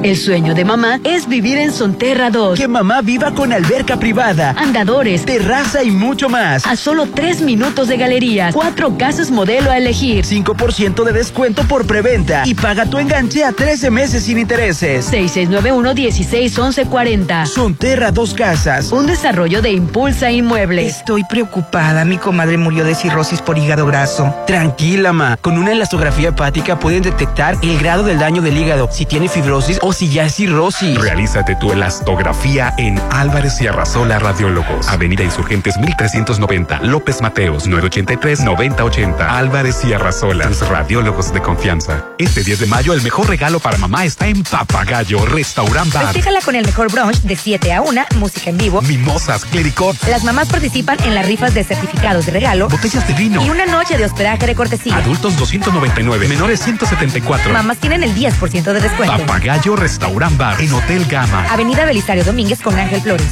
El sueño de mamá es vivir en Sonterra 2. Que mamá viva con alberca privada, andadores, terraza y mucho más. A solo tres minutos de galerías. Cuatro casas modelo a elegir. 5% de descuento por preventa. Y paga tu enganche a 13 meses sin intereses. 6691-161140. Sonterra Dos Casas. Un desarrollo de Impulsa Inmuebles. Estoy preocupada. Mi comadre murió de cirrosis por hígado graso. Tranquila, ma. Con una elastografía hepática pueden detectar el grado del daño del hígado, si tiene fibrosis o si ya es cirrosis. Realízate tu elastografía en Álvarez y Arrasola Radiólogos. Avenida Insurgentes 1390, López Mateos 983-9080. Álvarez y Arrasola, tus radiólogos de confianza. Este 10 de mayo, el mejor regalo para mamá está en Papagayo Restaurant Bar. Con el mejor brunch de 7 a 1, música en vivo. Mimosas, clericot. Las mamás participan en las rifas de certificados de regalo. Botellas de vino. Y una noche de hospedaje de cortesía. Adultos 299, menores 174. Mamás tienen el 10% de descuento. Papagayo Restaurant Bar en Hotel Gama. Avenida Belisario Domínguez con Ángel Flores.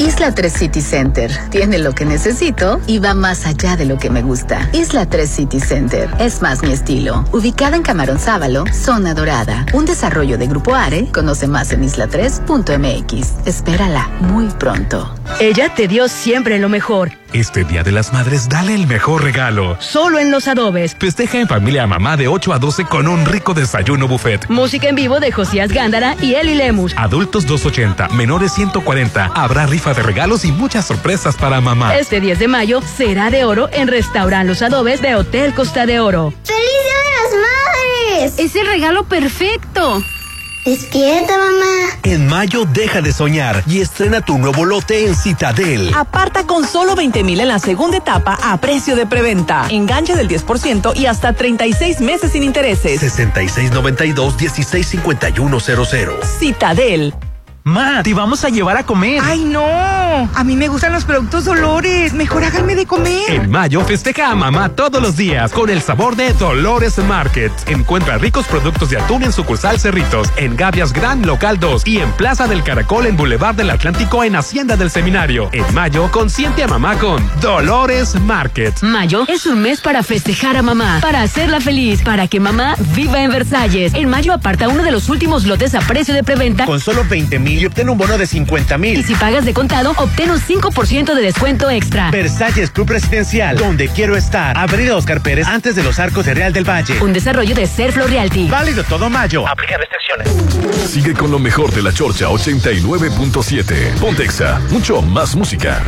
Isla 3 City Center tiene lo que necesito y va más allá de lo que me gusta. Isla 3 City Center es más mi estilo. Ubicada en Camarón Sábalo, zona dorada. Un desarrollo de Grupo Are. Conoce más en isla3.mx. Espérala muy pronto. Ella te dio siempre lo mejor. Este Día de las Madres, dale el mejor regalo. Solo en Los Adobes. Festeja en familia a mamá de 8 a 12 con un rico desayuno buffet. Música en vivo de Josías Gándara y Eli Lemus. Adultos 280, menores 140. Habrá rifa de regalos y muchas sorpresas para mamá. Este 10 de mayo será de oro en Restaurant Los Adobes de Hotel Costa de Oro. ¡Feliz Día de las Madres! Es el regalo perfecto. Despierta, mamá. En mayo deja de soñar y estrena tu nuevo lote en Citadel. Aparta con solo 20 mil en la segunda etapa a precio de preventa. Enganche del 10% y hasta 36 meses sin intereses. 6692-165100. Citadel. Ma, te vamos a llevar a comer. ¡Ay, no! A mí me gustan los productos Dolores. Mejor háganme de comer. En mayo festeja a mamá todos los días con el sabor de Dolores Market. Encuentra ricos productos de atún en sucursal Cerritos, en Gavias Gran Local 2 y en Plaza del Caracol en Boulevard del Atlántico en Hacienda del Seminario. En mayo, consiente a mamá con Dolores Market. Mayo es un mes para festejar a mamá, para hacerla feliz, para que mamá viva en Versalles. En mayo aparta uno de los últimos lotes a precio de preventa Con solo 20 mil y obtén un bono de 50 y mil. si pagas de contado, obtén un 5% de descuento extra. Versalles Club Residencial, donde quiero estar. Avenida Oscar Pérez, antes de los arcos de Real del Valle. Un desarrollo de Serflo Realty. Válido todo mayo. Aplica restricciones. Sigue con lo mejor de la Chorcha 89.7. Pontexa, mucho más música.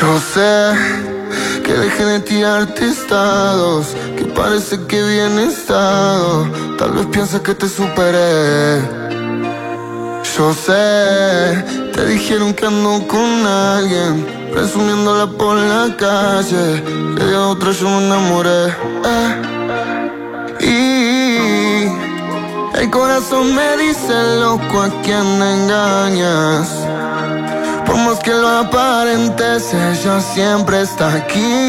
Yo sé que dejé de tirarte estados, que parece que bien estado. Tal vez piensas que te superé. Yo sé, te dijeron que ando con alguien, presumiéndola por la calle. Que de otra yo me enamoré. eh. Y El corazón me dice loco a quien engañas. Por más que lo aparentes, ella siempre está aquí.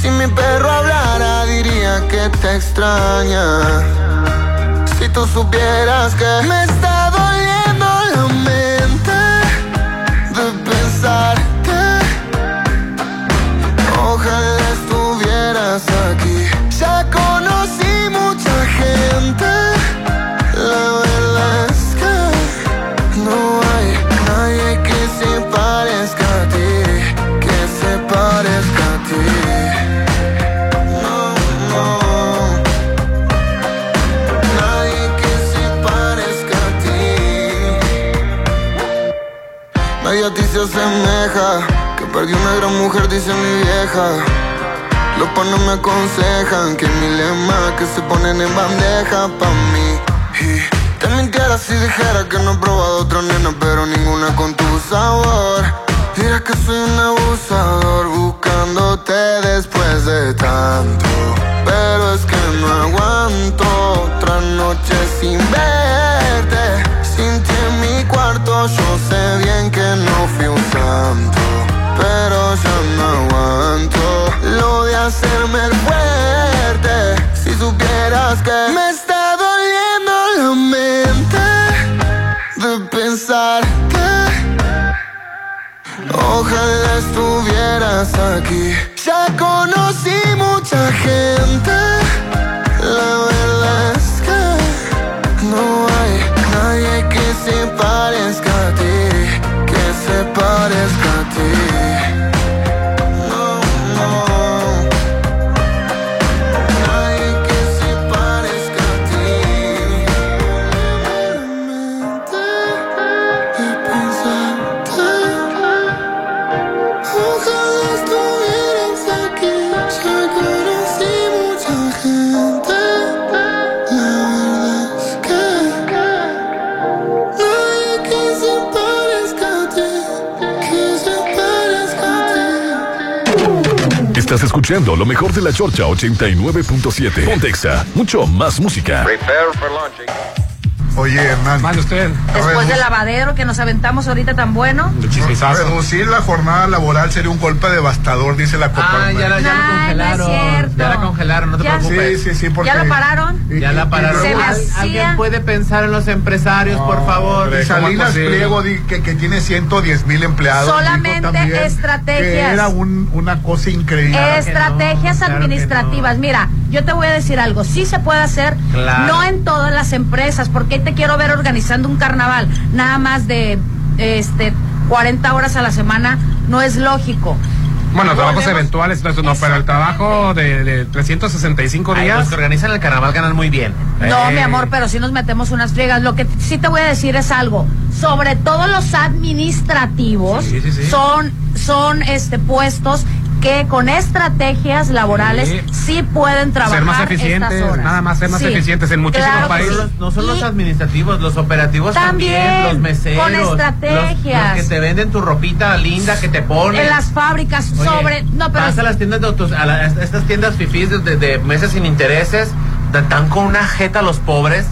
Si mi perro hablara, diría que te extraña. Si tú supieras que me está Que perdí una gran mujer, dice mi vieja. Los panos me aconsejan que mi lema que se ponen en bandeja pa' mí. Te mintiera si dijera que no he probado otra nena, pero ninguna con tu sabor. Dirás que soy un abusador buscándote después de tanto. Pero es que no aguanto otra noche sin verte. Sin ti en mi cuarto, yo sé bien que no fui un santo. Pero ya no aguanto lo de hacerme el fuerte. Si supieras que me está doliendo la mente de pensarte. Ojalá estuvieras aquí. Ya conocí mucha gente. Escuchando lo mejor de la Chorcha 89.7. Pontexa, mucho más música. Oye, Hernán. Mande usted. Después del lavadero que nos aventamos ahorita tan bueno. Reducir la jornada laboral sería un golpe devastador, dice la Copa. Ah, ya la, ya la Ay, no es congelaron. cierto. ya la congelaron, no te Ya- preocupes. Sí, sí, sí, porque... ¿Ya lo pararon? Ya la pararon. Se Al- Alguien puede pensar en los empresarios, por favor. Y Salinas Pliego que, que tiene 110 mil empleados. Solamente también estrategias. Que era un- una cosa increíble. Estrategias administrativas. Mira, yo te voy a decir algo. Sí se puede hacer, Claro. no en todas las empresas, porque te quiero ver organizando un carnaval, nada más de este 40 horas a la semana, no es lógico. Bueno, trabajos eventuales, no, pero el trabajo de, de 365 Ay, días. los que organizan el carnaval ganan muy bien. No, Eh. mi amor, pero sí nos metemos unas friegas. Lo que sí te voy a decir es algo. Sobre todo los administrativos Sí, sí, sí. son, son este puestos que con estrategias laborales sí, Sí. pueden trabajar Ser más eficientes, estas horas. nada más ser más Sí, eficientes en muchísimos claro países. sí. No son los administrativos, los operativos también, También, los meseros. con los- estrategias. Los, que te venden tu ropita linda que te ponen. En las fábricas, Oye, sobre. No, pero. Vas a las tiendas de autos, a, la- a estas tiendas fifís de, de- de meses sin intereses, están con una jeta los pobres.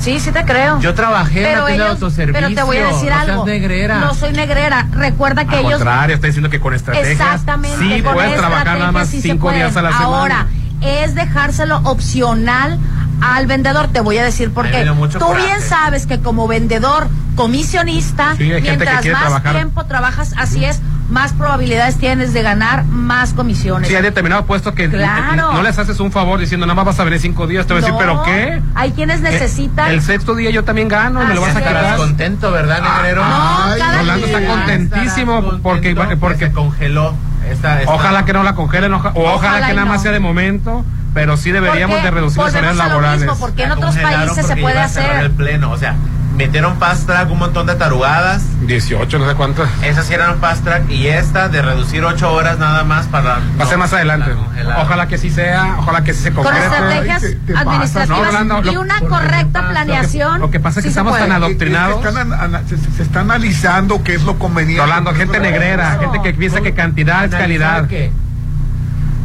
Sí, sí te creo. Yo trabajé en la tienda de autoservicio. Pero te voy a decir no algo. negrera. No soy negrera. Recuerda que Al ellos. contrario, está diciendo que con estrategias. Exactamente. Sí, con puedes trabajar nada más sí cinco días a la semana. Ahora, es dejárselo opcional al vendedor. Te voy a decir por qué. Tú coraje. bien sabes que como vendedor comisionista, Sí, mientras más trabajar. tiempo trabajas, así es, más probabilidades tienes de ganar más comisiones. Sí, hay determinado puesto que Claro. no les haces un favor diciendo, nada más vas a venir cinco días. Te voy a decir, ¿pero No, qué? Hay quienes necesitan. El, el sexto día yo también gano, me lo vas a Así quitar. es. Contento, ¿verdad, negrero? No, cada Rolando está contentísimo porque, porque se congeló. Esta, esta- Ojalá que no la congelen, oja- o ojalá, Ojalá que nada más no. sea de momento, pero sí deberíamos de reducir las lo laborales. mismo, porque en otros países se puede hacer. el pleno, o sea, metieron fast track un montón de tarugadas. 18, no sé cuántas. Esas sí eran fast track y esta de reducir ocho horas nada más para. Va a ser más adelante. Ojalá que sí sea, ojalá que sí se Con concrete. estrategias administrativas No, y lo- una correcta planeación. Lo que pasa es que sí se estamos tan adoctrinados. Se están, se, se está analizando qué es lo conveniente. Rolando, gente negrera, gente que piensa que cantidad es calidad.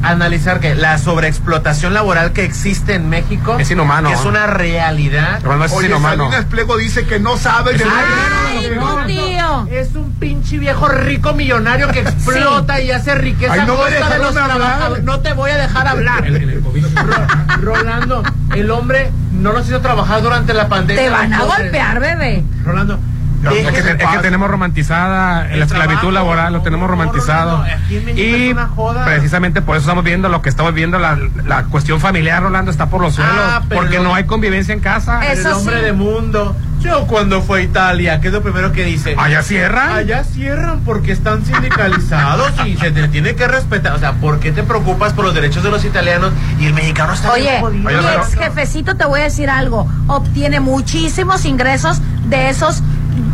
Analizar que la sobreexplotación laboral que existe en México Es inhumano. que es una realidad. Rolando, eso es Oye, inhumano. Salinas Pliego dice que no sabe de Ay, tío. Es un pinche viejo rico millonario que explota y hace riqueza Ay, no a me costa de dejaron los hablar. trabajadores. No te voy a dejar hablar. Ro- Rolando, el hombre no los hizo trabajar durante la pandemia. Te van a golpear, bebé. Rolando, Es que, es tenemos romantizada El la esclavitud trabajo, laboral, lo tenemos romantizado. En México y joda. precisamente por eso estamos viendo lo que estamos viendo, la, la cuestión familiar, Rolando, está por los suelos. Ah, pero porque no hay convivencia en casa. el hombre de mundo. Yo cuando fue a Italia, ¿qué es lo primero que dice? ¿Allá cierran? Allá cierran porque están sindicalizados y se te tiene que respetar. O sea, ¿por qué te preocupas por los derechos de los italianos y el mexicano está Oye, bien jodido? mi ex jefecito, te voy a decir algo. Obtiene muchísimos ingresos de esos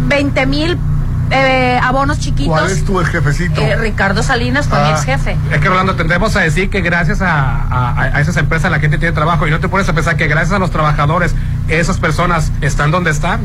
20 mil eh, abonos chiquitos. ¿Cuál es tu ex jefecito? Eh, Ricardo Salinas fue mi Ah, ex jefe. Es que Rolando, tendremos a decir que gracias a, a- a esas empresas la gente tiene trabajo y no te pones a pensar que gracias a los trabajadores esas personas están donde están.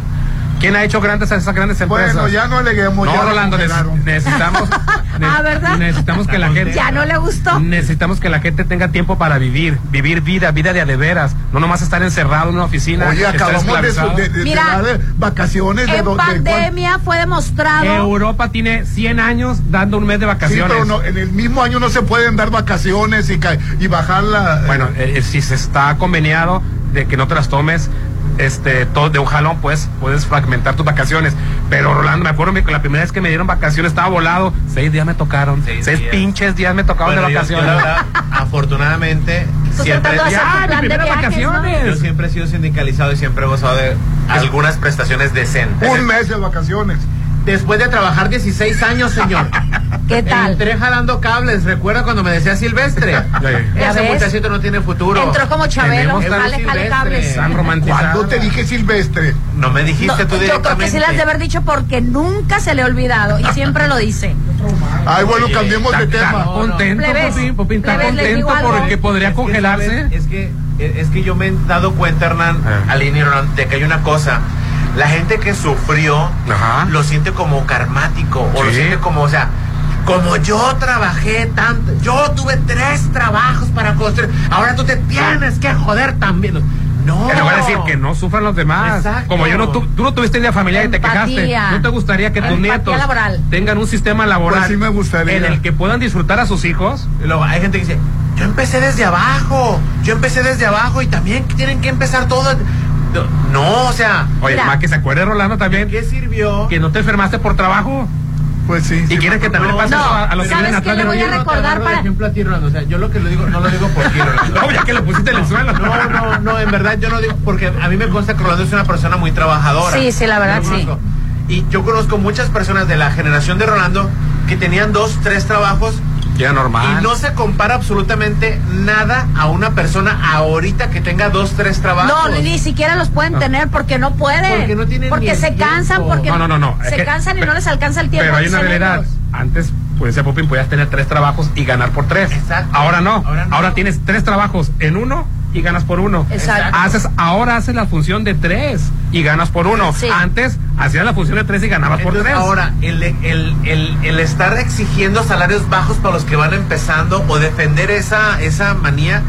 ¿Quién ha hecho grandes esas grandes empresas? Bueno, ya no aleguemos. No, ya Rolando, necesitamos, ne- Ah, ¿verdad? necesitamos que la gente Ya no le gustó. necesitamos que la gente tenga tiempo para vivir, vivir vida, vida de a de veras, no nomás estar encerrado en una oficina. Oye, acabamos de, de, de- Mira, dar de vacaciones de, En do- pandemia fue demostrado. Europa tiene 100 años dando un mes de Sí, vacaciones. pero no, en el mismo año no se pueden dar vacaciones y, y bajar la. Bueno, eh, eh, si se está conveniado de que no te las tomes este todo de un jalón, pues puedes fragmentar tus vacaciones. Pero Rolando, me acuerdo que la primera vez que me dieron vacaciones estaba volado. Seis días me tocaron. Seis, días. pinches días me tocaron Bueno, de vacaciones. yo la verdad, afortunadamente, siempre, vacaciones. yo siempre he sido sindicalizado y siempre he gozado de algunas prestaciones decentes. un mes de vacaciones. Después de trabajar 16 años, señor. ¿Qué tal? Entré jalando cables. Recuerda cuando me decía Silvestre. ¿Ya Ese ves? muchachito no tiene futuro. Entró como Chabelo. Jale, jale cables. ¿Cuándo te dije Silvestre? No me dijiste No, tú yo directamente. creo que sí las de haber dicho porque nunca se le ha olvidado y siempre lo dice. Ay, bueno, Oye, cambiemos de Está- tema. contento, Plebes, Popín, Popín, está contento porque podría Es congelarse. Es que, es que yo me he dado cuenta, Hernán, Ah. Y Hernán, de que hay una cosa. La gente que sufrió Ajá. lo siente como karmático o lo siente como, o sea, como yo trabajé tanto, yo tuve tres trabajos para construir, ahora tú te tienes que joder también. No. En lugar de decir que no sufran los demás. Exacto. Como yo no, tu- tú no tuviste idea familiar y te Empatía. quejaste. ¿No te gustaría que tus Empatía nietos laboral. tengan un sistema laboral Pues sí me gustaría. en el que puedan disfrutar a sus hijos? Luego hay gente que dice, yo empecé desde abajo, yo empecé desde abajo y también tienen que empezar todo. No, o sea, Oye, Mira. más que se acuerde Rolando también ¿qué sirvió? que no te enfermaste por trabajo. Pues sí. Y sí, quieres que también le pase No, eso a, a los que ¿sabes vienen atrás le de voy a recordar para- ejemplo a ti, Rolando. O sea, yo lo que lo digo, no lo digo por ti, Rolando. No, ya que lo pusiste en el suelo. No, no, no, en verdad yo no digo, porque a mí me consta que Rolando es una persona muy trabajadora. Sí, sí, la verdad, sí. conozco. Y yo conozco muchas personas de la generación de Rolando que tenían dos, tres trabajos Ya normal. y no se compara absolutamente nada a una persona ahorita que tenga dos, tres trabajos. No, ni, siquiera los pueden tener porque no pueden. Porque no tienen Porque ni el se cansan, porque No, no, no, no. Es se que- cansan y pero- no les alcanza el tiempo. Pero hay una realidad. Antes, pues decía Popín, podías tener tres trabajos y ganar por tres. Exacto. Ahora no. Ahora tienes tres trabajos en uno y ganas por uno. Exacto. Haces, ahora haces la función de tres y ganas por uno. Sí. Antes hacías la función de tres y ganabas por tres. ahora, el, el, el, el estar exigiendo salarios bajos para los que van empezando o defender esa, esa manía,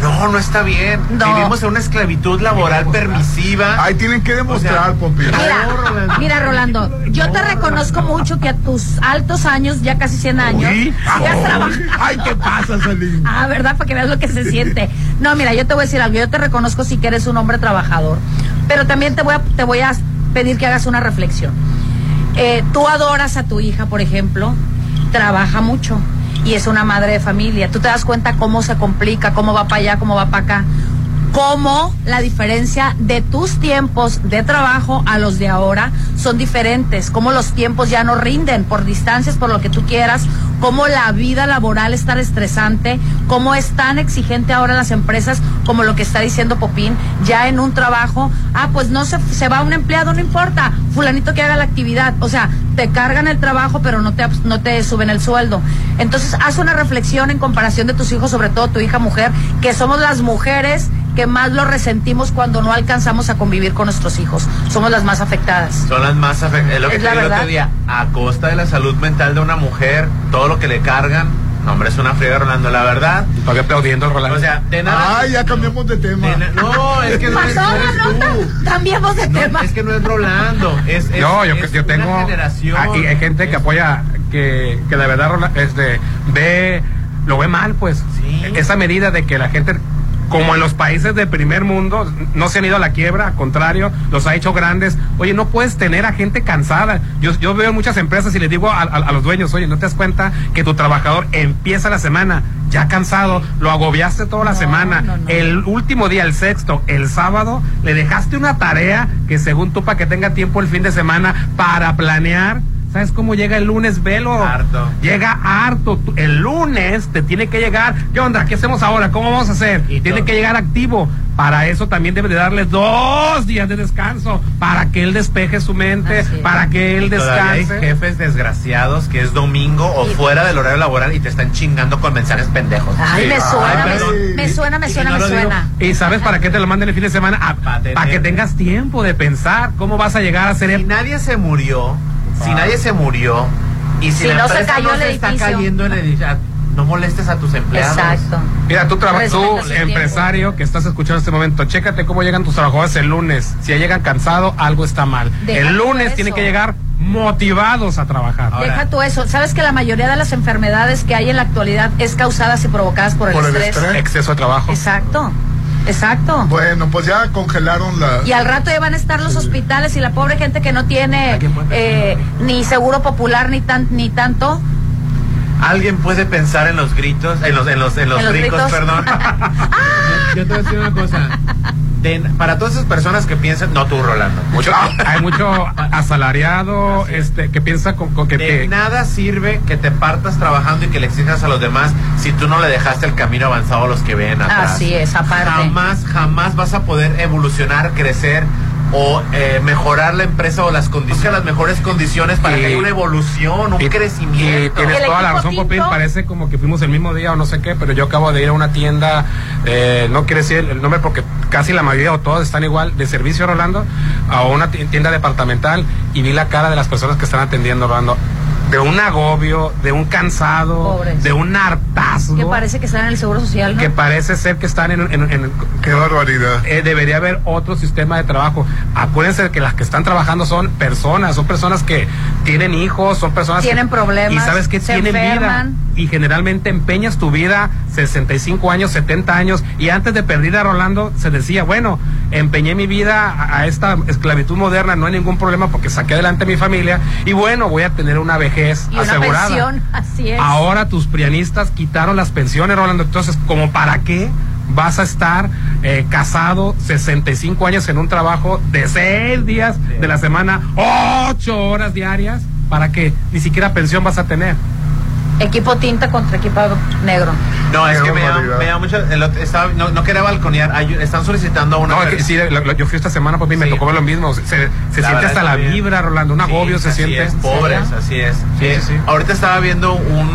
no, no está bien. No. Vivimos en una esclavitud laboral permisiva. Ahí tienen que demostrar, Popi. Mira, Rolando. mira, Rolando, yo te reconozco mucho que a tus altos años, ya casi 100 años, Uy, sigas ay, trabajando. Ay, ¿qué pasa, Salim? Ah, ¿verdad? Para que veas lo que se siente. No, mira, yo te voy a decir algo. Yo te reconozco sí que eres un hombre trabajador. Pero también te voy a, te voy a pedir que hagas una reflexión. Eh, tú adoras a tu hija, por ejemplo, trabaja mucho y es una madre de familia. Tú te das cuenta cómo se complica, cómo va para allá, cómo va para acá. Cómo la diferencia de tus tiempos de trabajo a los de ahora son diferentes, cómo los tiempos ya no rinden por distancias, por lo que tú quieras, cómo la vida laboral es tan estresante, cómo es tan exigente ahora las empresas, como lo que está diciendo Popín, ya en un trabajo, ah, pues no se, se va un empleado, no importa, fulanito que haga la actividad, o sea, te cargan el trabajo, pero no te, no te suben el sueldo. Entonces, haz una reflexión en comparación de tus hijos, sobre todo tu hija mujer, que somos las mujeres que más lo resentimos cuando no alcanzamos a convivir con nuestros hijos. Somos las más afectadas. Son las más afectadas. Es lo que Es te la dije el otro verdad. día. A costa de la salud mental de una mujer, todo lo que le cargan. No, hombre, es una friega, Rolando, la verdad. Todavía aplaudiendo, Rolando. O sea, de nada. Ay, ya cambiamos de tema. de no, es que no es, Pasó, no eres Rolando. tú. Cambiamos de No, tema. es que no es Rolando. Es, es, no, yo, es yo una tengo generación. aquí hay gente que apoya que, que de verdad este ve lo ve mal pues esa medida de que la gente como en los países de primer mundo no se han ido a la quiebra, al contrario, los ha hecho grandes. Oye, no puedes tener a gente cansada. Yo, yo veo muchas empresas y les digo a, a- a los dueños, oye, ¿no te das cuenta que tu trabajador empieza la semana ya cansado, lo agobiaste toda la semana, el último día, el sexto, el sábado, le dejaste una tarea que según tú para que tenga tiempo el fin de semana para planear? ¿Sabes cómo llega el lunes, velo? Harto. Llega harto. El lunes te tiene que llegar. ¿Qué onda? ¿Qué hacemos ahora? ¿Cómo vamos a hacer? Tiene que llegar activo. Para eso también debe de darle dos días de descanso. Para que él despeje su mente. Para que él Y todavía hay descanse. jefes desgraciados que es domingo o fuera del horario laboral y te están chingando con mensajes pendejos. Ay, me suena, me- suena, me Y suena, me suena. ¿Y sabes para qué te lo mandan el fin de semana? Para que tengas tiempo de pensar cómo vas a llegar a ser Si nadie se murió, si nadie se murió y si, Si la no se cayó no el se está cayendo en el edificio, no molestes a tus empleados. Exacto. Mira, tú, tú empresario que estás escuchando en este momento, chécate cómo llegan tus trabajadores el lunes. Si ya llegan cansados, algo está mal. Deja el lunes tienen que llegar motivados a trabajar. Deja tú eso. ¿Sabes que la mayoría de las enfermedades que hay en la actualidad es causadas y provocadas por el Por el estrés? estrés. Exceso de trabajo. Exacto. Exacto. Bueno, pues ya congelaron la. Y al rato ya van a estar los hospitales y la pobre gente que no tiene eh, ni seguro popular ni tan ni tanto. Alguien puede pensar en los gritos, en los, en los, en los, En los ricos, gritos. perdón. Yo te voy a decir una cosa. De- para todas esas personas que piensan, no tú, Rolando. Mucho, hay mucho asalariado este que piensa con, con que, De que- nada sirve que te partas trabajando y que le exijas a los demás si tú no le dejaste el camino avanzado a los que ven atrás. Así es, aparte. Jamás, jamás vas a poder evolucionar, crecer o eh, mejorar la empresa o las condiciones, las mejores condiciones para Y- que haya una evolución, un y- crecimiento. Y tienes toda la razón, Popín. Parece como que fuimos el mismo día o no sé qué, pero yo acabo de ir a una tienda, eh, no quiero decir el nombre porque casi la mayoría o todos están igual, de servicio, Rolando, a una ti- tienda departamental y vi la cara de las personas que están atendiendo, Rolando. De un agobio, de un cansado, Pobres. de un hartazgo. Que parece que están en el seguro social, ¿no? que parece ser que están en... en, en- Qué barbaridad. eh, debería haber otro sistema de trabajo. Acuérdense de que las que están trabajando son personas, son personas que tienen hijos, son personas Tienen que, problemas, y sabes que tienen enferman. vida y generalmente empeñas tu vida 65 años, 70 años y antes de perder a Rolando se decía, bueno, empeñé mi vida a, a esta esclavitud moderna, no hay ningún problema porque saqué adelante a mi familia y bueno, voy a tener una vejez Y una asegurada. pensión, así es. Ahora tus prianistas quitaron las pensiones, Rolando. Entonces, ¿como para qué vas a estar eh, casado 65 años en un trabajo de 6 días de la semana, 8 horas diarias? ¿Para qué? Ni siquiera pensión vas a tener. Equipo tinta contra equipo negro. No, es que me da, barbaridad. me da mucho. el otro- estaba- no, no quería balconear. hay- están solicitando a una. No, es que sí, lo- lo- yo fui esta semana, pues, y me tocó ver lo mismo. Se, se siente hasta la bien. vibra, Rolando. Un agobio Sí, se así siente. Es, pobres, así es. Sí, Eh, sí, sí. Ahorita estaba viendo un,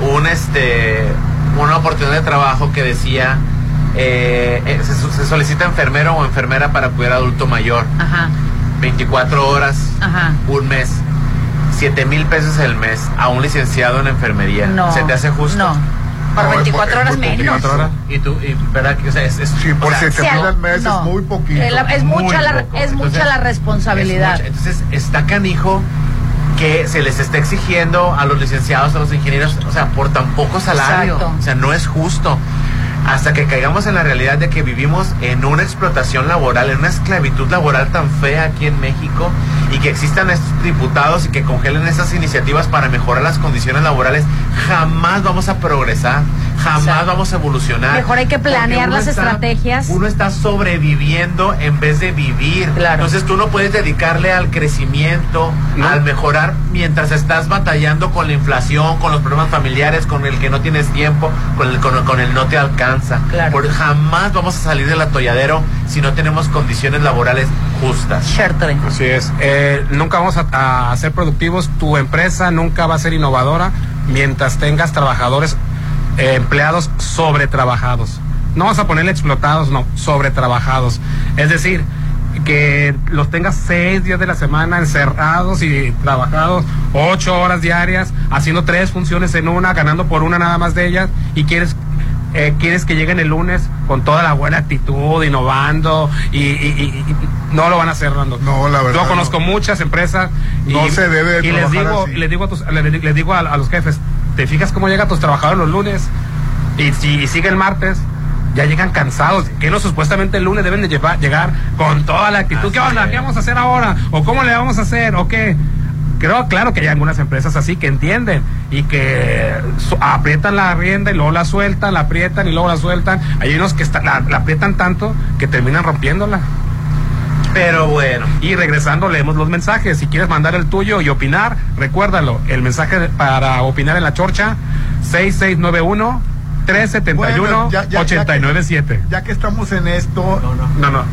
un este, una oportunidad de trabajo que decía eh, eh, se, se solicita enfermero o enfermera para cuidar adulto mayor. Ajá, 24 horas, ajá. un mes, 7 mil pesos el mes a un licenciado en enfermería. No. ¿Se te hace justo? No. Por No, es 24 muy- horas menos. poquito. 24 horas. Y tú, y, ¿verdad? que, O sea, es, es, Sí, por o sea, siete mil al mes no. es muy poquito. La- es muy mucha la, poco. es Entonces, mucha la responsabilidad. Es mucha. Entonces, está canijo que se les está exigiendo a los licenciados, a los ingenieros, o sea, por tan poco salario. Exacto. O sea, no es justo. Hasta que caigamos en la realidad de que vivimos en una explotación laboral, en una esclavitud laboral tan fea aquí en México y que existan estos diputados y que congelen esas iniciativas para mejorar las condiciones laborales, jamás vamos a progresar, jamás vamos a evolucionar. Mejor hay que planear las está- estrategias. Uno está sobreviviendo en vez de vivir. Claro. Entonces tú no puedes dedicarle al crecimiento, al mejorar, mientras estás batallando con la inflación, con los problemas familiares, con el que no tienes tiempo, con el, con, con el no te alcanza. Claro. Por- jamás vamos a salir del atolladero si no tenemos condiciones laborales justas. Chartre. Así es. Eh, nunca vamos a, a ser productivos. Tu empresa nunca va a ser innovadora mientras tengas trabajadores eh, empleados sobretrabajados. No vas a ponerle explotados, no, sobretrabajados. Es decir, que los tengas seis días de la semana encerrados y trabajados ocho horas diarias, haciendo tres funciones en una, ganando por una nada más de ellas, y quieres eh, quieres que lleguen el lunes con toda la buena actitud, innovando, y, y- y- y no lo van a hacer, Rando. No, la verdad Yo conozco muchas empresas y, No se debe y les digo, así. les digo, a, tus- les, les digo a, a los jefes, ¿te fijas cómo llegan tus trabajadores los lunes? Y si sigue el martes, ya llegan cansados, que no supuestamente el lunes deben de llevar, llegar con toda la actitud. ¿Qué onda? ¿Qué vamos a hacer ahora? ¿O cómo le vamos a hacer? ¿O qué? Creo, claro que hay algunas empresas así que entienden y que aprietan la rienda y luego la sueltan, la aprietan y luego la sueltan. Hay unos que está- la, la aprietan tanto que terminan rompiéndola. Pero bueno. Y regresando, leemos los mensajes. Si quieres mandar el tuyo y opinar, recuérdalo. El mensaje para opinar en la chorcha, 6691 371 Bueno, ya- ya- ya 897. Ya que estamos en esto. No, no.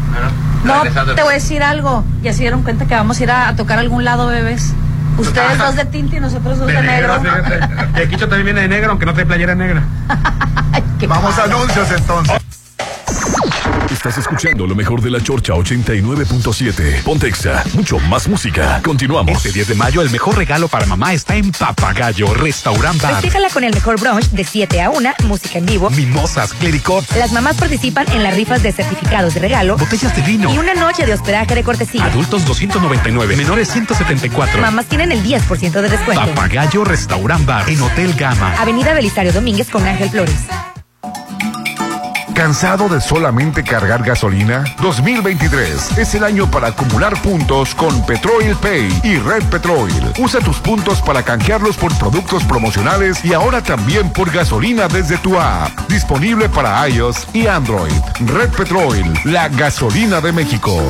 No, te voy a decir algo. Ya se dieron cuenta que vamos a ir a, a tocar algún lado, bebés. Ustedes dos de tinta y nosotros dos de, De negro. negro. Y aquí yo también viene de negro, aunque no trae playera negra. Vamos a anuncios entonces. Estás escuchando lo mejor de la Chorcha 89.7. Pontexa, mucho más música. Continuamos. Este 10 de mayo, el mejor regalo para mamá está en Papagayo Restaurant Bar. Festíjala con el mejor brunch de 7 a 1, música en vivo. Mimosas, clericot, Las mamás participan en las rifas de certificados de regalo botellas de vino. y una noche de hospedaje de cortesía. Adultos 299, menores 174. Mamás tienen el 10% de descuento. Papagayo Restaurant Bar en Hotel Gama. Avenida Belisario Domínguez con Ángel Flores. ¿Cansado de solamente cargar gasolina? 2023 es el año para acumular puntos con Petrol Pay y Red Petrol. Usa tus puntos para canjearlos por productos promocionales y ahora también por gasolina desde tu app. Disponible para iOS y Android. Red Petrol, la gasolina de México.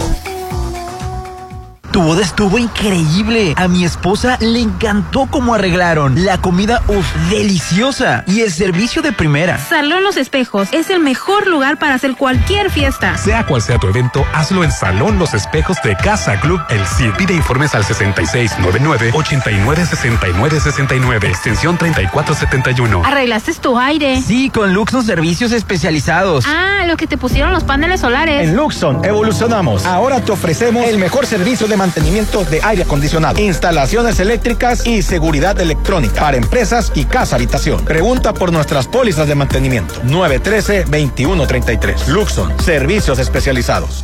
Tu boda estuvo increíble. A mi esposa le encantó cómo arreglaron. La comida, uff, deliciosa. Y el servicio de primera. Salón Los Espejos es el mejor lugar para hacer cualquier fiesta. Sea cual sea tu evento, hazlo en Salón Los Espejos de Casa Club El Cid. Pide informes al 6699-896969, extensión 3471. ¿Arreglaste tu aire? Sí, con Luxon Servicios Especializados. Ah, lo que te pusieron los paneles solares. En Luxon evolucionamos. Ahora te ofrecemos el mejor servicio de mantenimiento de aire acondicionado, instalaciones eléctricas y seguridad electrónica para empresas y casa habitación. Pregunta por nuestras pólizas de mantenimiento. 913-2133. Luxon, servicios especializados.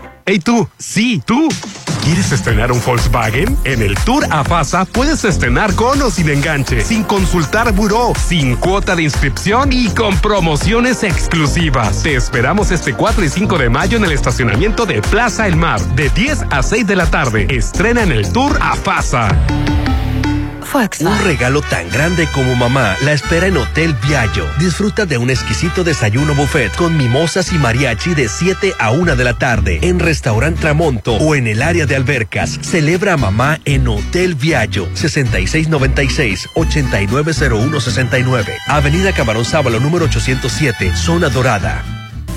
Hey tú, sí, tú. ¿Quieres estrenar un Volkswagen? En el Tour AFASA puedes estrenar con o sin enganche, sin consultar buró, sin cuota de inscripción y con promociones exclusivas. Te esperamos este 4 y 5 de mayo en el estacionamiento de Plaza El Mar, de 10 a 6 de la tarde. Estrena en el Tour Un regalo tan grande como mamá la espera en Hotel Viallo. Disfruta de un exquisito desayuno buffet con mimosas y mariachi de 7 a 1 de la tarde en Restaurant Tramonto o en el área de albercas. Celebra a mamá en Hotel Viallo 6696-890169. Avenida Camarón Sábalo número 807, Zona Dorada.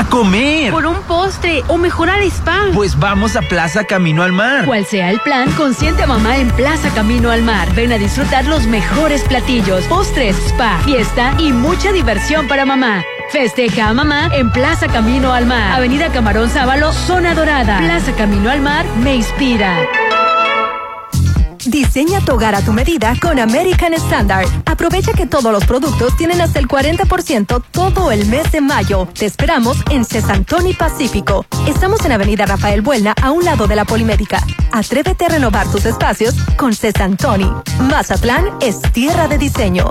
¡A comer! Por un postre o mejorar spa. Pues vamos a Plaza Camino al Mar. Cual sea el plan, consiente a mamá en Plaza Camino al Mar. Ven a disfrutar los mejores platillos, postres, spa, fiesta y mucha diversión para mamá. Festeja a mamá en Plaza Camino al Mar. Avenida Camarón Sábalo, Zona Dorada. Plaza Camino al Mar me inspira. Diseña tu hogar a tu medida con American Standard. Aprovecha que todos los productos tienen hasta el 40% todo el mes de mayo. Te esperamos en Cesantoni Pacífico. Estamos en Avenida Rafael Buelna, a un lado de la Polimédica. Atrévete a renovar tus espacios con Cesantoni. Mazatlán es tierra de diseño.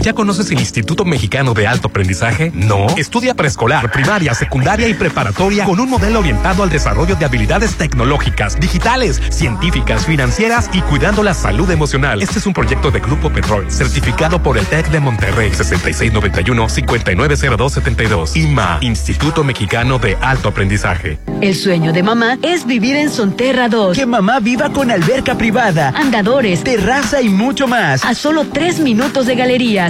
¿Ya conoces el Instituto Mexicano de Alto Aprendizaje? No. Estudia preescolar, primaria, secundaria y preparatoria con un modelo orientado al desarrollo de habilidades tecnológicas, digitales, científicas, financieras y cuidando la salud emocional. Este es un proyecto de Grupo Petrol, certificado por el TEC de Monterrey 6691-590272. IMA, Instituto Mexicano de Alto Aprendizaje. El sueño de mamá es vivir en Sonterra 2. Que mamá viva con alberca privada, Andadores, terraza y mucho más. a solo tres minutos de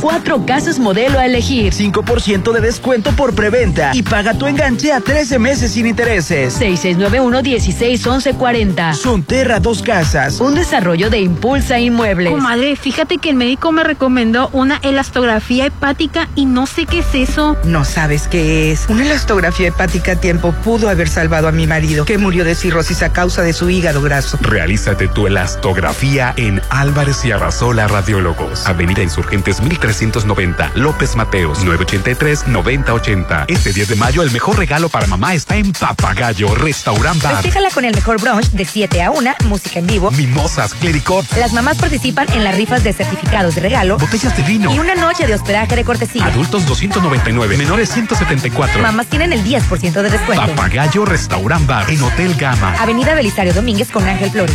cuatro casas modelo a elegir. 5% de descuento por preventa y paga tu enganche a 13 meses sin intereses. 6691-161140. Sonterra Dos Casas. Un desarrollo de Impulsa Inmuebles. Comadre, fíjate que el médico me recomendó una elastografía hepática y no sé qué es eso. No sabes qué es. Una elastografía hepática a tiempo pudo haber salvado a mi marido, que murió de cirrosis a causa de su hígado graso. Realízate tu elastografía en Álvarez y Arrasola Radiólogos. Avenida Insurgentes 1390, López Mateos, 983-9080. Este 10 de mayo el mejor regalo para mamá está en Papagayo Restaurant Bar. Festíjala con el mejor brunch de 7 a 1, música en vivo. Mimosas, clericot, Las mamás participan en las rifas de certificados de regalo botellas de vino. y una noche de hospedaje de cortesía. Adultos 299, menores 174. Mamás tienen el 10% de descuento. Papagayo Restaurant Bar en Hotel Gama. Avenida Belisario Domínguez con Ángel Flores.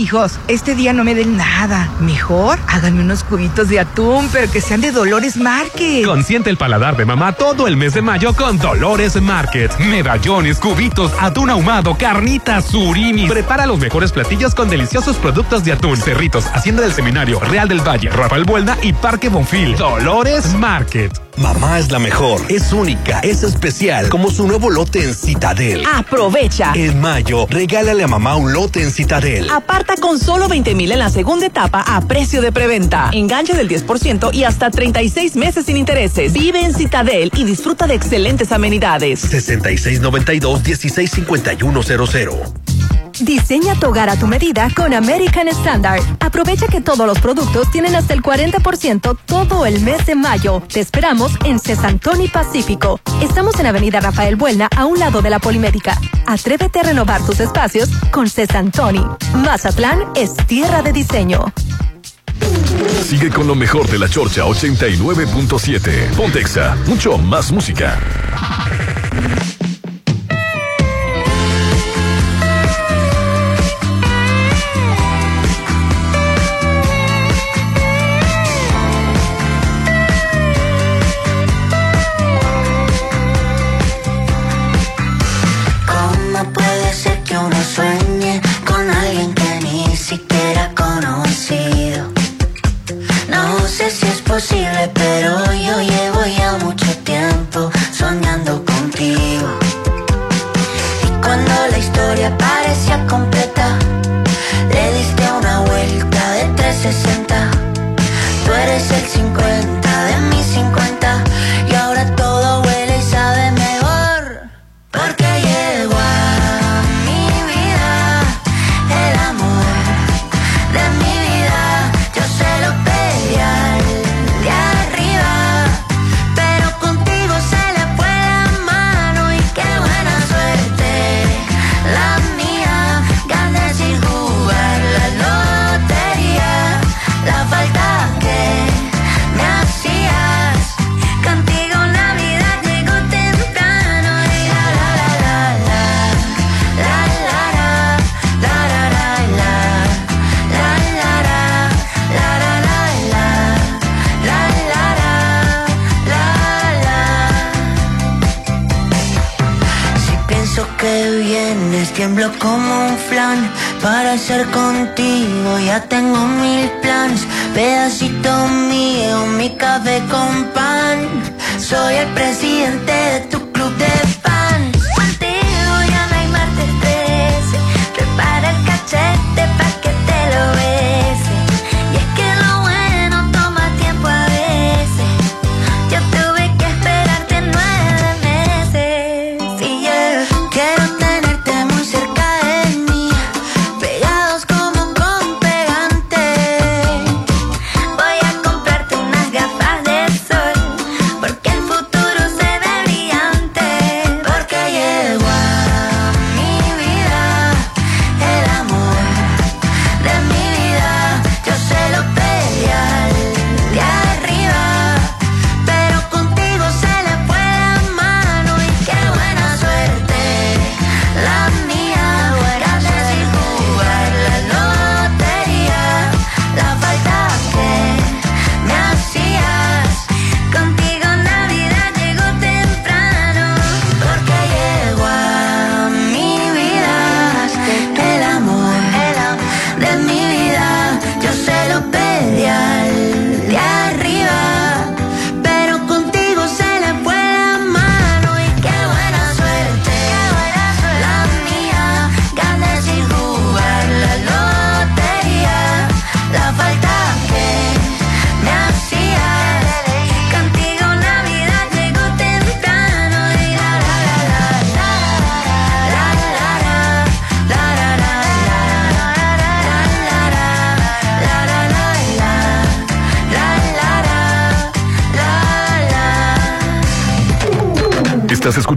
Hijos, este día no me den nada. Mejor háganme unos cubitos de atún, pero que sean de Dolores Market. Consiente el paladar de mamá todo el mes de mayo con Dolores Market. Medallones, cubitos, atún ahumado, carnitas, surimi. Prepara los mejores platillos con deliciosos productos de atún. Cerritos, Hacienda del Seminario, Real del Valle, Rafael Buelna y Parque Bonfil. Dolores Market. Mamá es la mejor, es única, es especial, como su nuevo lote en Citadel. Aprovecha. En mayo, regálale a mamá un lote en Citadel. Aparta con solo 20 mil en la segunda etapa a precio de preventa. Enganche del 10% y hasta 36 meses sin intereses. Vive en Citadel y disfruta de excelentes amenidades. 6692-165100. Diseña tu hogar a tu medida con American Standard. Aprovecha que todos los productos tienen hasta el 40% todo el mes de mayo. Te esperamos en Cesantoni Pacífico. Estamos en Avenida Rafael Buelna, a un lado de la Polimédica. Atrévete a renovar tus espacios con Cesantoni. Mazatlán es tierra de diseño. Sigue con lo mejor de la Chorcha 89.7. Pontexa, mucho más música. Para ser contigo. Ya tengo mil planes pedacito mío mi café con pan. Soy el presidente de tu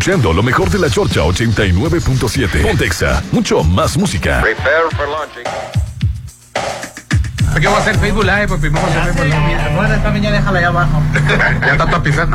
escuchando lo mejor de la Chorcha 89.7. Pontexa, mucho más música. Prepare for launching. ¿Qué voy a hacer Facebook Live? Pues primero voy a hacer Facebook Live. Bueno, esta niña déjala allá abajo. ya está todo pisado.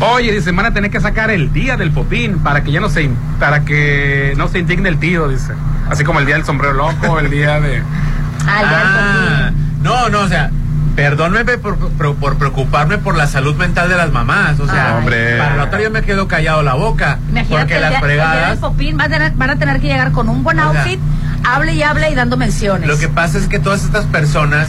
Oye, dice, van a tener que sacar el día del popín para que ya no se para que no se indigne el tío, dice. Así como el día del sombrero loco, el día de Ah, no, no, o sea, perdóneme por, por- por preocuparme por la salud mental de las mamás. O sea, Ay. Hombre. para el otro yo me quedo callado la boca. Imagínate porque las fregadas. Popín, van a, tener, van a tener que llegar con un buen O sea, outfit, hable y hable y dando menciones. Lo que pasa es que todas estas personas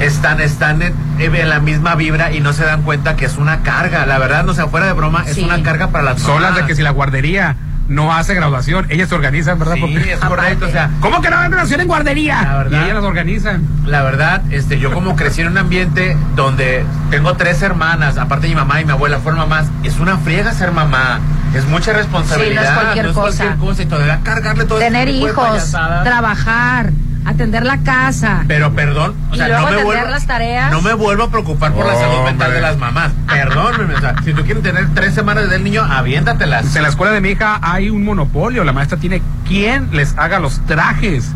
están, están en, en la misma vibra y no se dan cuenta que es una carga. La verdad, no sea fuera de broma, es Sí. una carga para las Son las de que si la guardería no hace graduación, ellas se organizan, ¿verdad? Sí, Popín? es correcto, o sea, ¿Cómo que no hay graduación en guardería? La verdad. Y ellas las organizan. La verdad, este, yo como crecí en un ambiente donde tengo tres hermanas, aparte de mi mamá y mi abuela fueron mamás, es una friega ser mamá, es mucha responsabilidad, Sí, no es cualquier cosa. cosa, y todavía cargarle todo Tener hijos, trabajar, atender la casa. Pero perdón, o Y sea, luego no me atender vuelvo las tareas. No me vuelvo a preocupar por la salud mental Hombre. de las mamás. Perdónme, o sea, si tú quieres tener tres semanas del niño, aviéntatelas. En la escuela de mi hija hay un monopolio. La maestra tiene quien les haga los trajes.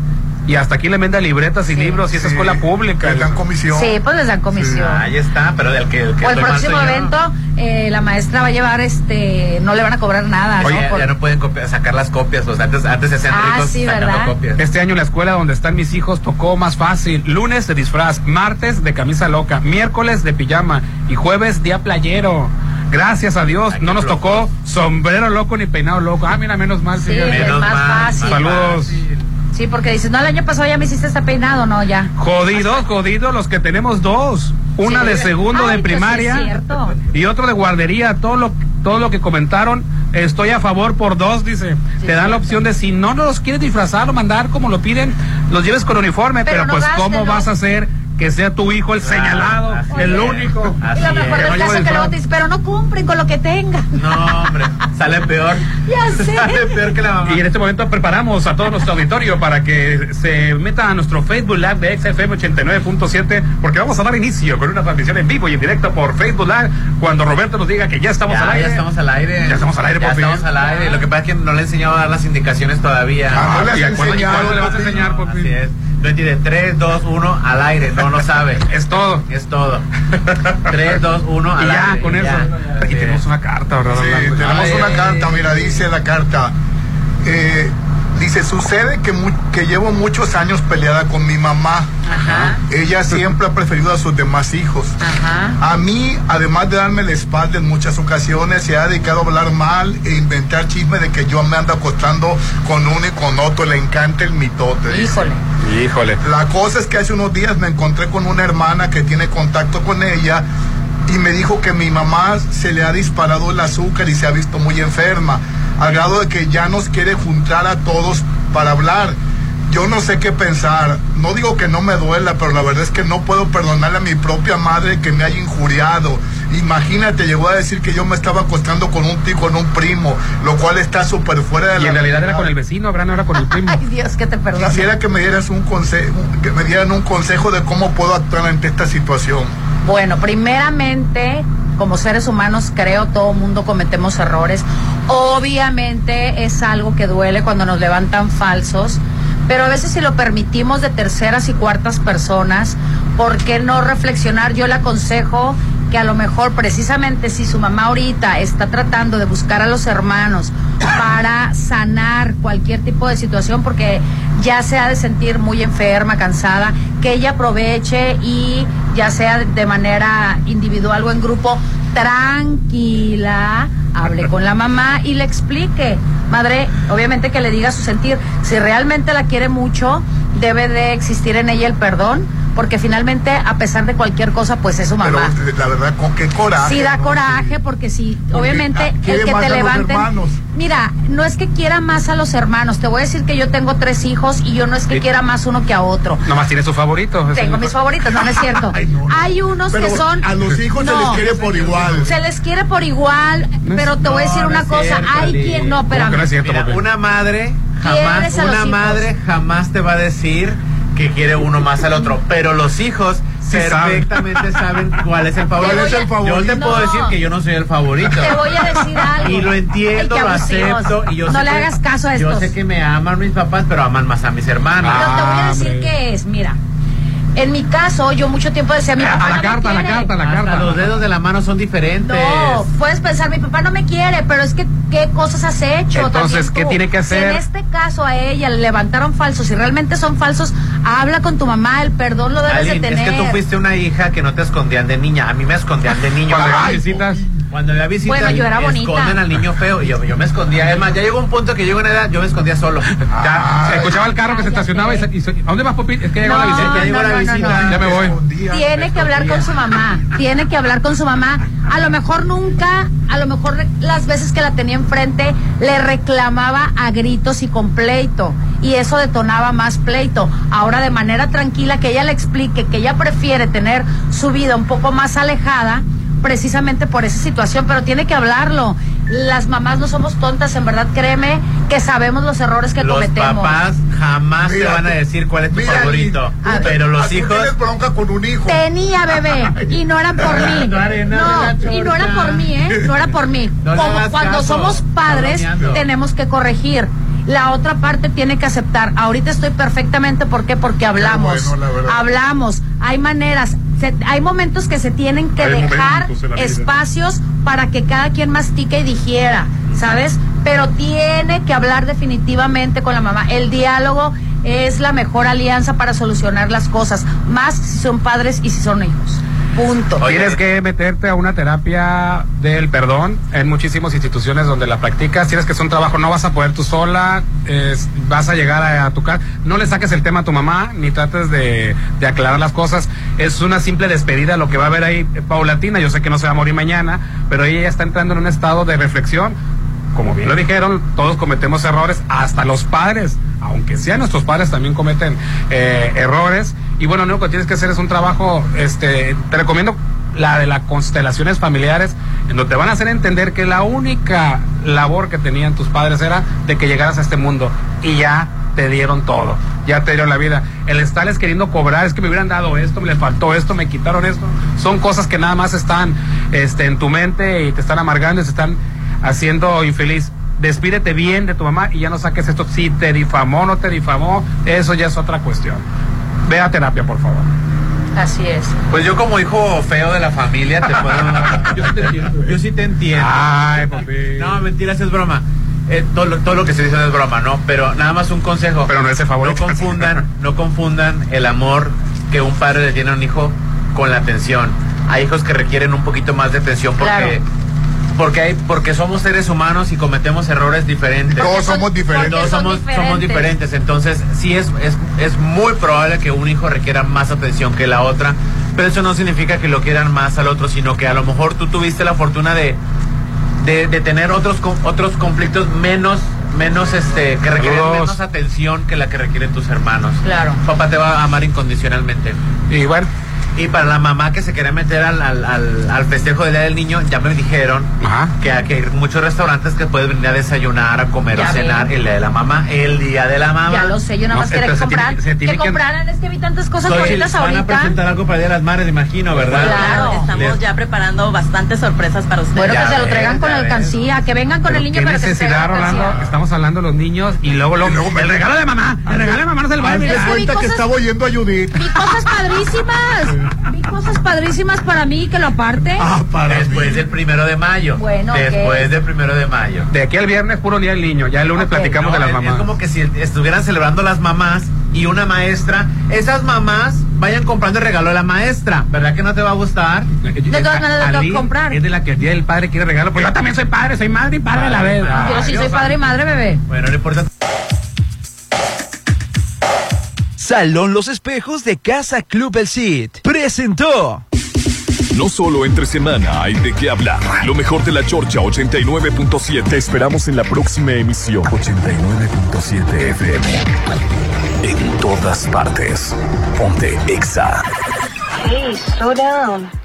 Y hasta aquí le venda libretas y libros y esa escuela pública. Les dan comisión. Sí, pues les dan comisión. Ahí está, pero del que, el que o el próximo evento, eh, la maestra va a llevar este, no le van a cobrar nada. Oye, ¿no? Por- ya no pueden copiar- sacar las copias, los antes, antes se hacían Ah, ricos sí, sacando ¿verdad? copias. Este año la escuela donde están mis hijos tocó más fácil. Lunes de disfraz, martes de camisa loca, miércoles de pijama y jueves día playero. Gracias a Dios, no nos tocó sombrero loco ni peinado loco. Ah, mira, menos mal. Sí, es más fácil. Saludos. Sí, porque dices, no, el año pasado ya me hiciste este peinado, no, ya. Jodidos, jodidos los que tenemos dos. Una Sí. de segundo Ay, de pues sí, primaria es cierto. y otro de guardería. Todo lo, todo lo que comentaron, estoy a favor por dos, dice. Te dan la opción de si no nos los quieres disfrazar o mandar como lo piden, los lleves con uniforme. Pero Pero, no pues, gasten, ¿cómo ¿no? vas a hacer que sea tu hijo el señalado, el único? y lo mejor del caso es que luego te dices, pero no cumplen con lo que tengan. No, hombre, sale peor. Ya sé. Sale peor que la mamá. Y en este momento preparamos a todo nuestro auditorio para que se meta a nuestro Facebook Live de XFM 89.7 porque vamos a dar inicio con una transmisión en vivo y en directo por Facebook Live cuando Roberto nos diga que ya estamos ya, al aire. ya estamos al aire. Ya estamos al aire, Ya por fin. estamos al aire. Lo que pasa es que no le he enseñado a dar las indicaciones todavía. Ah, no le has ¿y a cuándo- le vas a enseñar, papi? Así es. Dice 3, 2, 1 al aire. No, no sabe. Es todo. Es todo. 3, 2, 1 al Y ya, aire. con eso. ya. Y tenemos una carta, ¿verdad? Sí, tenemos Ay, una carta, mira, dice la carta. eh, dice, sucede que, mu- que llevo muchos años peleada con mi mamá. Ella siempre ha preferido a sus demás hijos. A mí, además de darme la espalda en muchas ocasiones, se ha dedicado a hablar mal e inventar chismes de que yo me ando acostando con uno y con otro. Le encanta el mitote. dice. Híjole. Híjole. La cosa es que hace unos días me encontré con una hermana que tiene contacto con ella y me dijo que mi mamá se le ha disparado el azúcar y se ha visto muy enferma, al grado de que ya nos quiere juntar a todos para hablar. Yo no sé qué pensar. No digo que no me duela, pero la verdad es que no puedo perdonarle a mi propia madre que me haya injuriado. Imagínate, llegó a decir que yo me estaba acostando con un tío, con un primo, lo cual está súper fuera de Y la en realidad era con el vecino, Abraham era con el primo. Ay, Dios, que te perdone. Quisiera que me dieras un consejo, que me dieran un consejo de cómo puedo actuar ante esta situación. Bueno, primeramente, como seres humanos, creo todo mundo cometemos errores. Obviamente es algo que duele cuando nos levantan falsos, pero a veces si lo permitimos de terceras y cuartas personas, ¿por qué no reflexionar? Yo le aconsejo que a lo mejor precisamente si su mamá ahorita está tratando de buscar a los hermanos para sanar cualquier tipo de situación porque ya se ha de sentir muy enferma, cansada, que ella aproveche y ya sea de manera individual o en grupo, tranquila, hable con la mamá y le explique. Madre, obviamente que le diga su sentir. Si realmente la quiere mucho, debe de existir en ella el perdón, porque finalmente, a pesar de cualquier cosa, pues es su Pero mamá. eh, la verdad, con qué coraje. Sí da ¿no? coraje porque sí, Porque, obviamente ah, quiere el que más te a los levanten. hermanos. Mira, no es que quiera más a los hermanos, te voy a decir que yo tengo tres hijos y yo no es que quiera más uno que a otro. Nomás tiene su favorito. es Tengo mis favoritos, no, no es cierto. Hay unos Pero que son. a los hijos se les quiere por igual. Se les quiere por igual, pero te voy a decir una cosa. cierto, Hay Lili. quien. No. Mira, una madre jamás, una madre jamás te va a decir que quiere uno más al otro, pero los hijos perfectamente saben cuál es el favorito. ¿Cuál es el favorito? Yo te puedo decir que yo no soy el favorito. Te voy a decir algo. Y lo entiendo, Ay, lo acepto. Y yo No sé le que- hagas caso a Yo estos. sé que me aman mis papás, pero aman más a mis hermanos. Pero te voy a decir hombre. qué es, mira. En mi caso, yo mucho tiempo decía, mi A papá la no me carta, a la quiere. carta, a la Hasta carta. los dedos de la mano son diferentes. No, puedes pensar, mi papá no me quiere, pero es que, ¿qué cosas has hecho? Entonces, ¿qué tiene que Si hacer? en este caso a ella le levantaron falsos, si realmente son falsos, habla con tu mamá, el perdón lo debes Aline, de es tener. que tú fuiste una hija que no te escondían de niña. A mí me escondían de niño. Cuando visitas. Cuando había visitas, Bueno, yo era bonita. esconden al niño feo. Y yo, yo me escondía. Es más, ya llegó un punto que llegó una edad, yo me escondía solo. Ya, se escuchaba el carro que se estacionaba y, se- y se- ¿A dónde vas, Popi? Es que llegó No, la visita. Ya llegó no, la no, no, visita. no. Ya me voy. Tiene que hablar con su mamá, tiene que hablar con su mamá. A lo mejor nunca, a lo mejor las veces que la tenía enfrente le reclamaba a gritos y con pleito. Y eso detonaba más pleito. Ahora de manera tranquila que ella le explique que ella prefiere tener su vida un poco más alejada precisamente por esa situación, pero tiene que hablarlo. Las mamás no somos tontas, en verdad créeme que sabemos los errores que Los cometemos. papás jamás Mira, te van a decir cuál es tu mira, favorito. A. Pero los Tú hijos. tienes bronca con un hijo. Tenía bebé y no eran por mí. No, y no era por mí, ¿eh? No era por mí. No Como cuando caso, somos padres tenemos que corregir. La otra parte tiene que aceptar. Ahorita estoy perfectamente, ¿por qué? Porque hablamos. bueno, la verdad. hablamos. Hay maneras. Se- hay momentos que se tienen que Hay dejar espacios para que cada quien mastique y digiera, ¿sabes? Pero tiene que hablar definitivamente con la mamá. El diálogo es la mejor alianza para solucionar las cosas, más si son padres y si son hijos. Punto. Oye, Tienes que meterte a una terapia del perdón en muchísimas instituciones donde la practicas. Tienes que hacer un trabajo, no vas a poder tú sola, es- vas a llegar a, a tu casa. No le saques el tema a tu mamá, ni trates de, de aclarar las cosas. Es una simple despedida lo que va a haber ahí eh, paulatina. Yo sé que no se va a morir mañana, pero ella ya está entrando en un estado de reflexión. Como bien lo dijeron, todos cometemos errores, hasta los padres, aunque sean nuestros padres, también cometen eh, errores. Y bueno, lo único que tienes que hacer es un trabajo, este, te recomiendo la de las constelaciones familiares, en donde te van a hacer entender que la única labor que tenían tus padres era de que llegaras a este mundo y ya te dieron todo, ya te dieron la vida. El estarles queriendo cobrar, es que me hubieran dado esto, me les faltó esto, me quitaron esto, son cosas que nada más están este, en tu mente y te están amargando y te están haciendo infeliz. Despídete bien de tu mamá y ya no saques esto. Si te difamó, no te difamó, eso ya es otra cuestión. Ve a terapia, por favor. Así es. Pues yo como hijo feo de la familia te puedo... yo sí te entiendo. Yo sí te entiendo. Ay, papi. No, mentiras, es broma. Eh, todo, lo, todo lo que se dice no es broma, ¿no? Pero nada más un consejo. Pero no es el favorito. No confundan, no confundan el amor que un padre le tiene a un hijo con la atención. Hay hijos que requieren un poquito más de atención porque... Claro. Porque, hay, porque somos seres humanos y cometemos errores diferentes. Todos somos diferentes. Todos somos, diferentes. somos diferentes. Entonces, sí es, es, es muy probable que un hijo requiera más atención que la otra. Pero eso no significa que lo quieran más al otro, sino que a lo mejor tú tuviste la fortuna de, de, de tener otros, con- otros conflictos menos, menos este, que requieren menos atención que la que requieren tus hermanos. Claro. Papá te va a amar incondicionalmente. Y bueno, Y para la mamá que se quiere meter al, al, al, al festejo del Día del Niño, ya me dijeron Ajá. que, hay- muchos restaurantes que puedes venir a desayunar, a comer, Ya a cenar el Día de la Mamá, el Día de la Mamá. Ya lo sé, yo nada No, más quería que entonces se tiene comprar. que- tiene que que- compraran, es que vi tantas cosas Soy- bonitas van a ahorita. presentar algo para el Día de las Madres, imagino, ¿verdad? Claro. Estamos Les- ya preparando bastantes sorpresas para ustedes. Bueno, Ya que se lo ves, traigan con la ves. alcancía, que vengan con pero el niño para que se necesidad, Rolando. Estamos hablando de los niños y luego, luego el regalo de mamá, el regalo de mamá no se lo va a Es que estaba oyendo a Judith. Vi cosas padrísimas. Vi cosas padrísimas para mí que lo aparte. Ah, para Después mí. del primero de mayo. Bueno. Después del primero de mayo. De aquí al viernes, puro día del niño. Ya el lunes Ok. platicamos No, de las mamás. es como que si estuvieran celebrando las mamás y una maestra, esas mamás vayan comprando el regalo de la maestra. ¿Verdad que no te va a gustar? De todas maneras, lo tengo que comprar. Es de la que el día del padre quiere regalo. Pues yo también soy padre, soy madre y padre a la vez. Padre, Yo sí soy padre y madre, bebé. Bueno, no importa. Salón Los Espejos de Casa Club El Cid presentó. No solo entre semana hay de qué hablar. Lo mejor de la Chorcha 89.7. Te esperamos en la próxima emisión. 89.7 FM. En todas partes. Ponte Exa. Hey, slow down.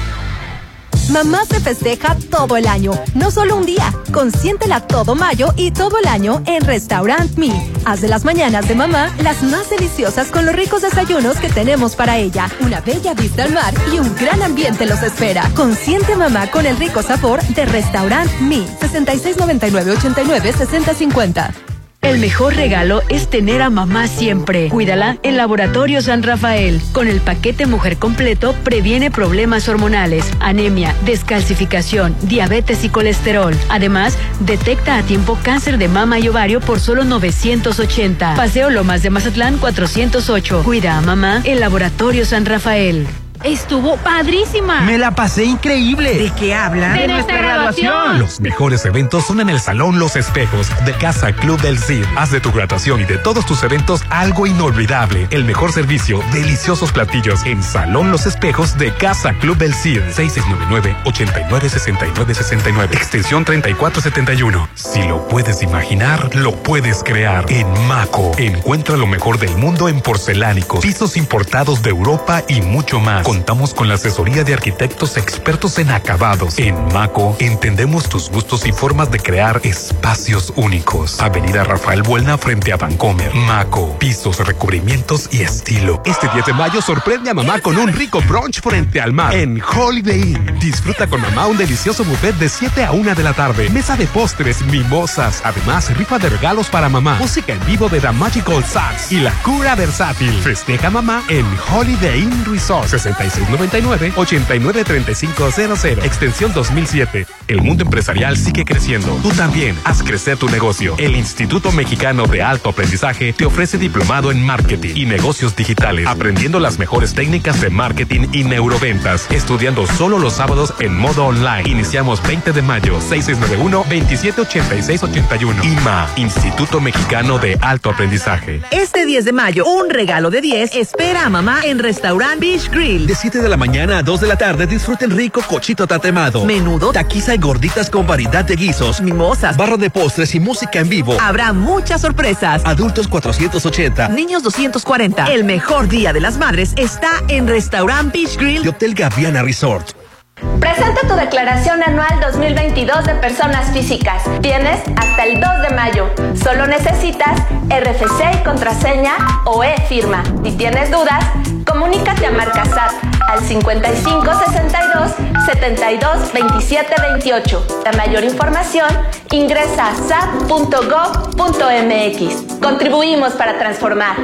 Mamá se festeja todo el año, no solo un día. Consiéntela todo mayo y todo el año en Restaurant Me. Haz de las mañanas de mamá las más deliciosas con los ricos desayunos que tenemos para ella. Una bella vista al mar y un gran ambiente los espera. Consiente mamá con el rico sabor de Restaurant Me. 6699-89-6050. El mejor regalo es tener a mamá siempre. Cuídala en Laboratorio San Rafael. Con el paquete Mujer Completo previene problemas hormonales, anemia, descalcificación, diabetes y colesterol. Además, detecta a tiempo cáncer de mama y ovario por solo 980. Paseo Lomas de Mazatlán 408. Cuida a mamá en Laboratorio San Rafael. Estuvo padrísima. Me la pasé increíble. ¿De qué hablan? De nuestra graduación. Los mejores eventos son en el Salón Los Espejos de Casa Club del Cid. Haz de tu graduación y de todos tus eventos algo inolvidable. El mejor servicio, deliciosos platillos en Salón Los Espejos de Casa Club del Cid. 6699-896969. Extensión 3471. Si lo puedes imaginar, lo puedes crear. En Maco, encuentra lo mejor del mundo en porcelánicos, pisos importados de Europa y mucho más. Contamos con la asesoría de arquitectos expertos en acabados. En Maco, entendemos tus gustos y formas de crear espacios únicos. Avenida Rafael Buelna frente a Vancomer. Maco, pisos, recubrimientos y estilo. Este 10 de mayo sorprende a mamá con un rico brunch frente al mar en Holiday Inn. Disfruta con mamá un delicioso buffet de 7 a 1 de la tarde. Mesa de postres, mimosas. Además, rifa de regalos para mamá. Música en vivo de The Magical Sax y la cura versátil. Festeja mamá en Holiday Inn Resort 6699-893500. Extensión 2007. El mundo empresarial sigue creciendo. Tú también haz crecer tu negocio. El Instituto Mexicano de Alto Aprendizaje te ofrece diplomado en marketing y negocios digitales, aprendiendo las mejores técnicas de marketing y neuroventas, estudiando solo los sábados en modo online. Iniciamos 20 de mayo, 6691-278681. IMA, Instituto Mexicano de Alto Aprendizaje. Este 10 de mayo, un regalo de 10 espera a mamá en Restaurant Beach Grill. De 7 de la mañana a 2 de la tarde disfruten rico cochito tatemado, Menudo, taquiza y gorditas con variedad de guisos, mimosas, barra de postres y música en vivo. Habrá muchas sorpresas. Adultos 480. Niños 240. El mejor día de las madres está en Restaurant Beach Grill de Hotel Gaviana Resort. Presenta tu declaración anual 2022 de personas físicas. Tienes hasta el 2 de mayo. Solo necesitas RFC y contraseña o e-firma. Si tienes dudas, comunícate a Marcasat al 5562 72 27 28. La mayor información ingresa a sat.gov.mx. Contribuimos para transformar.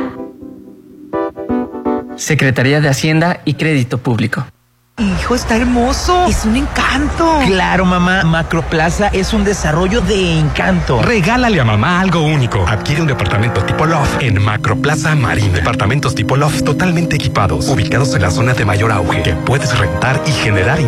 Secretaría de Hacienda y Crédito Público. Hijo, está hermoso. Es un encanto. Claro, mamá. Macroplaza es un desarrollo de encanto. Regálale a mamá algo único. Adquiere un departamento tipo loft en Macroplaza Marina. Departamentos tipo loft totalmente equipados, ubicados en la zona de mayor auge, que puedes rentar y generar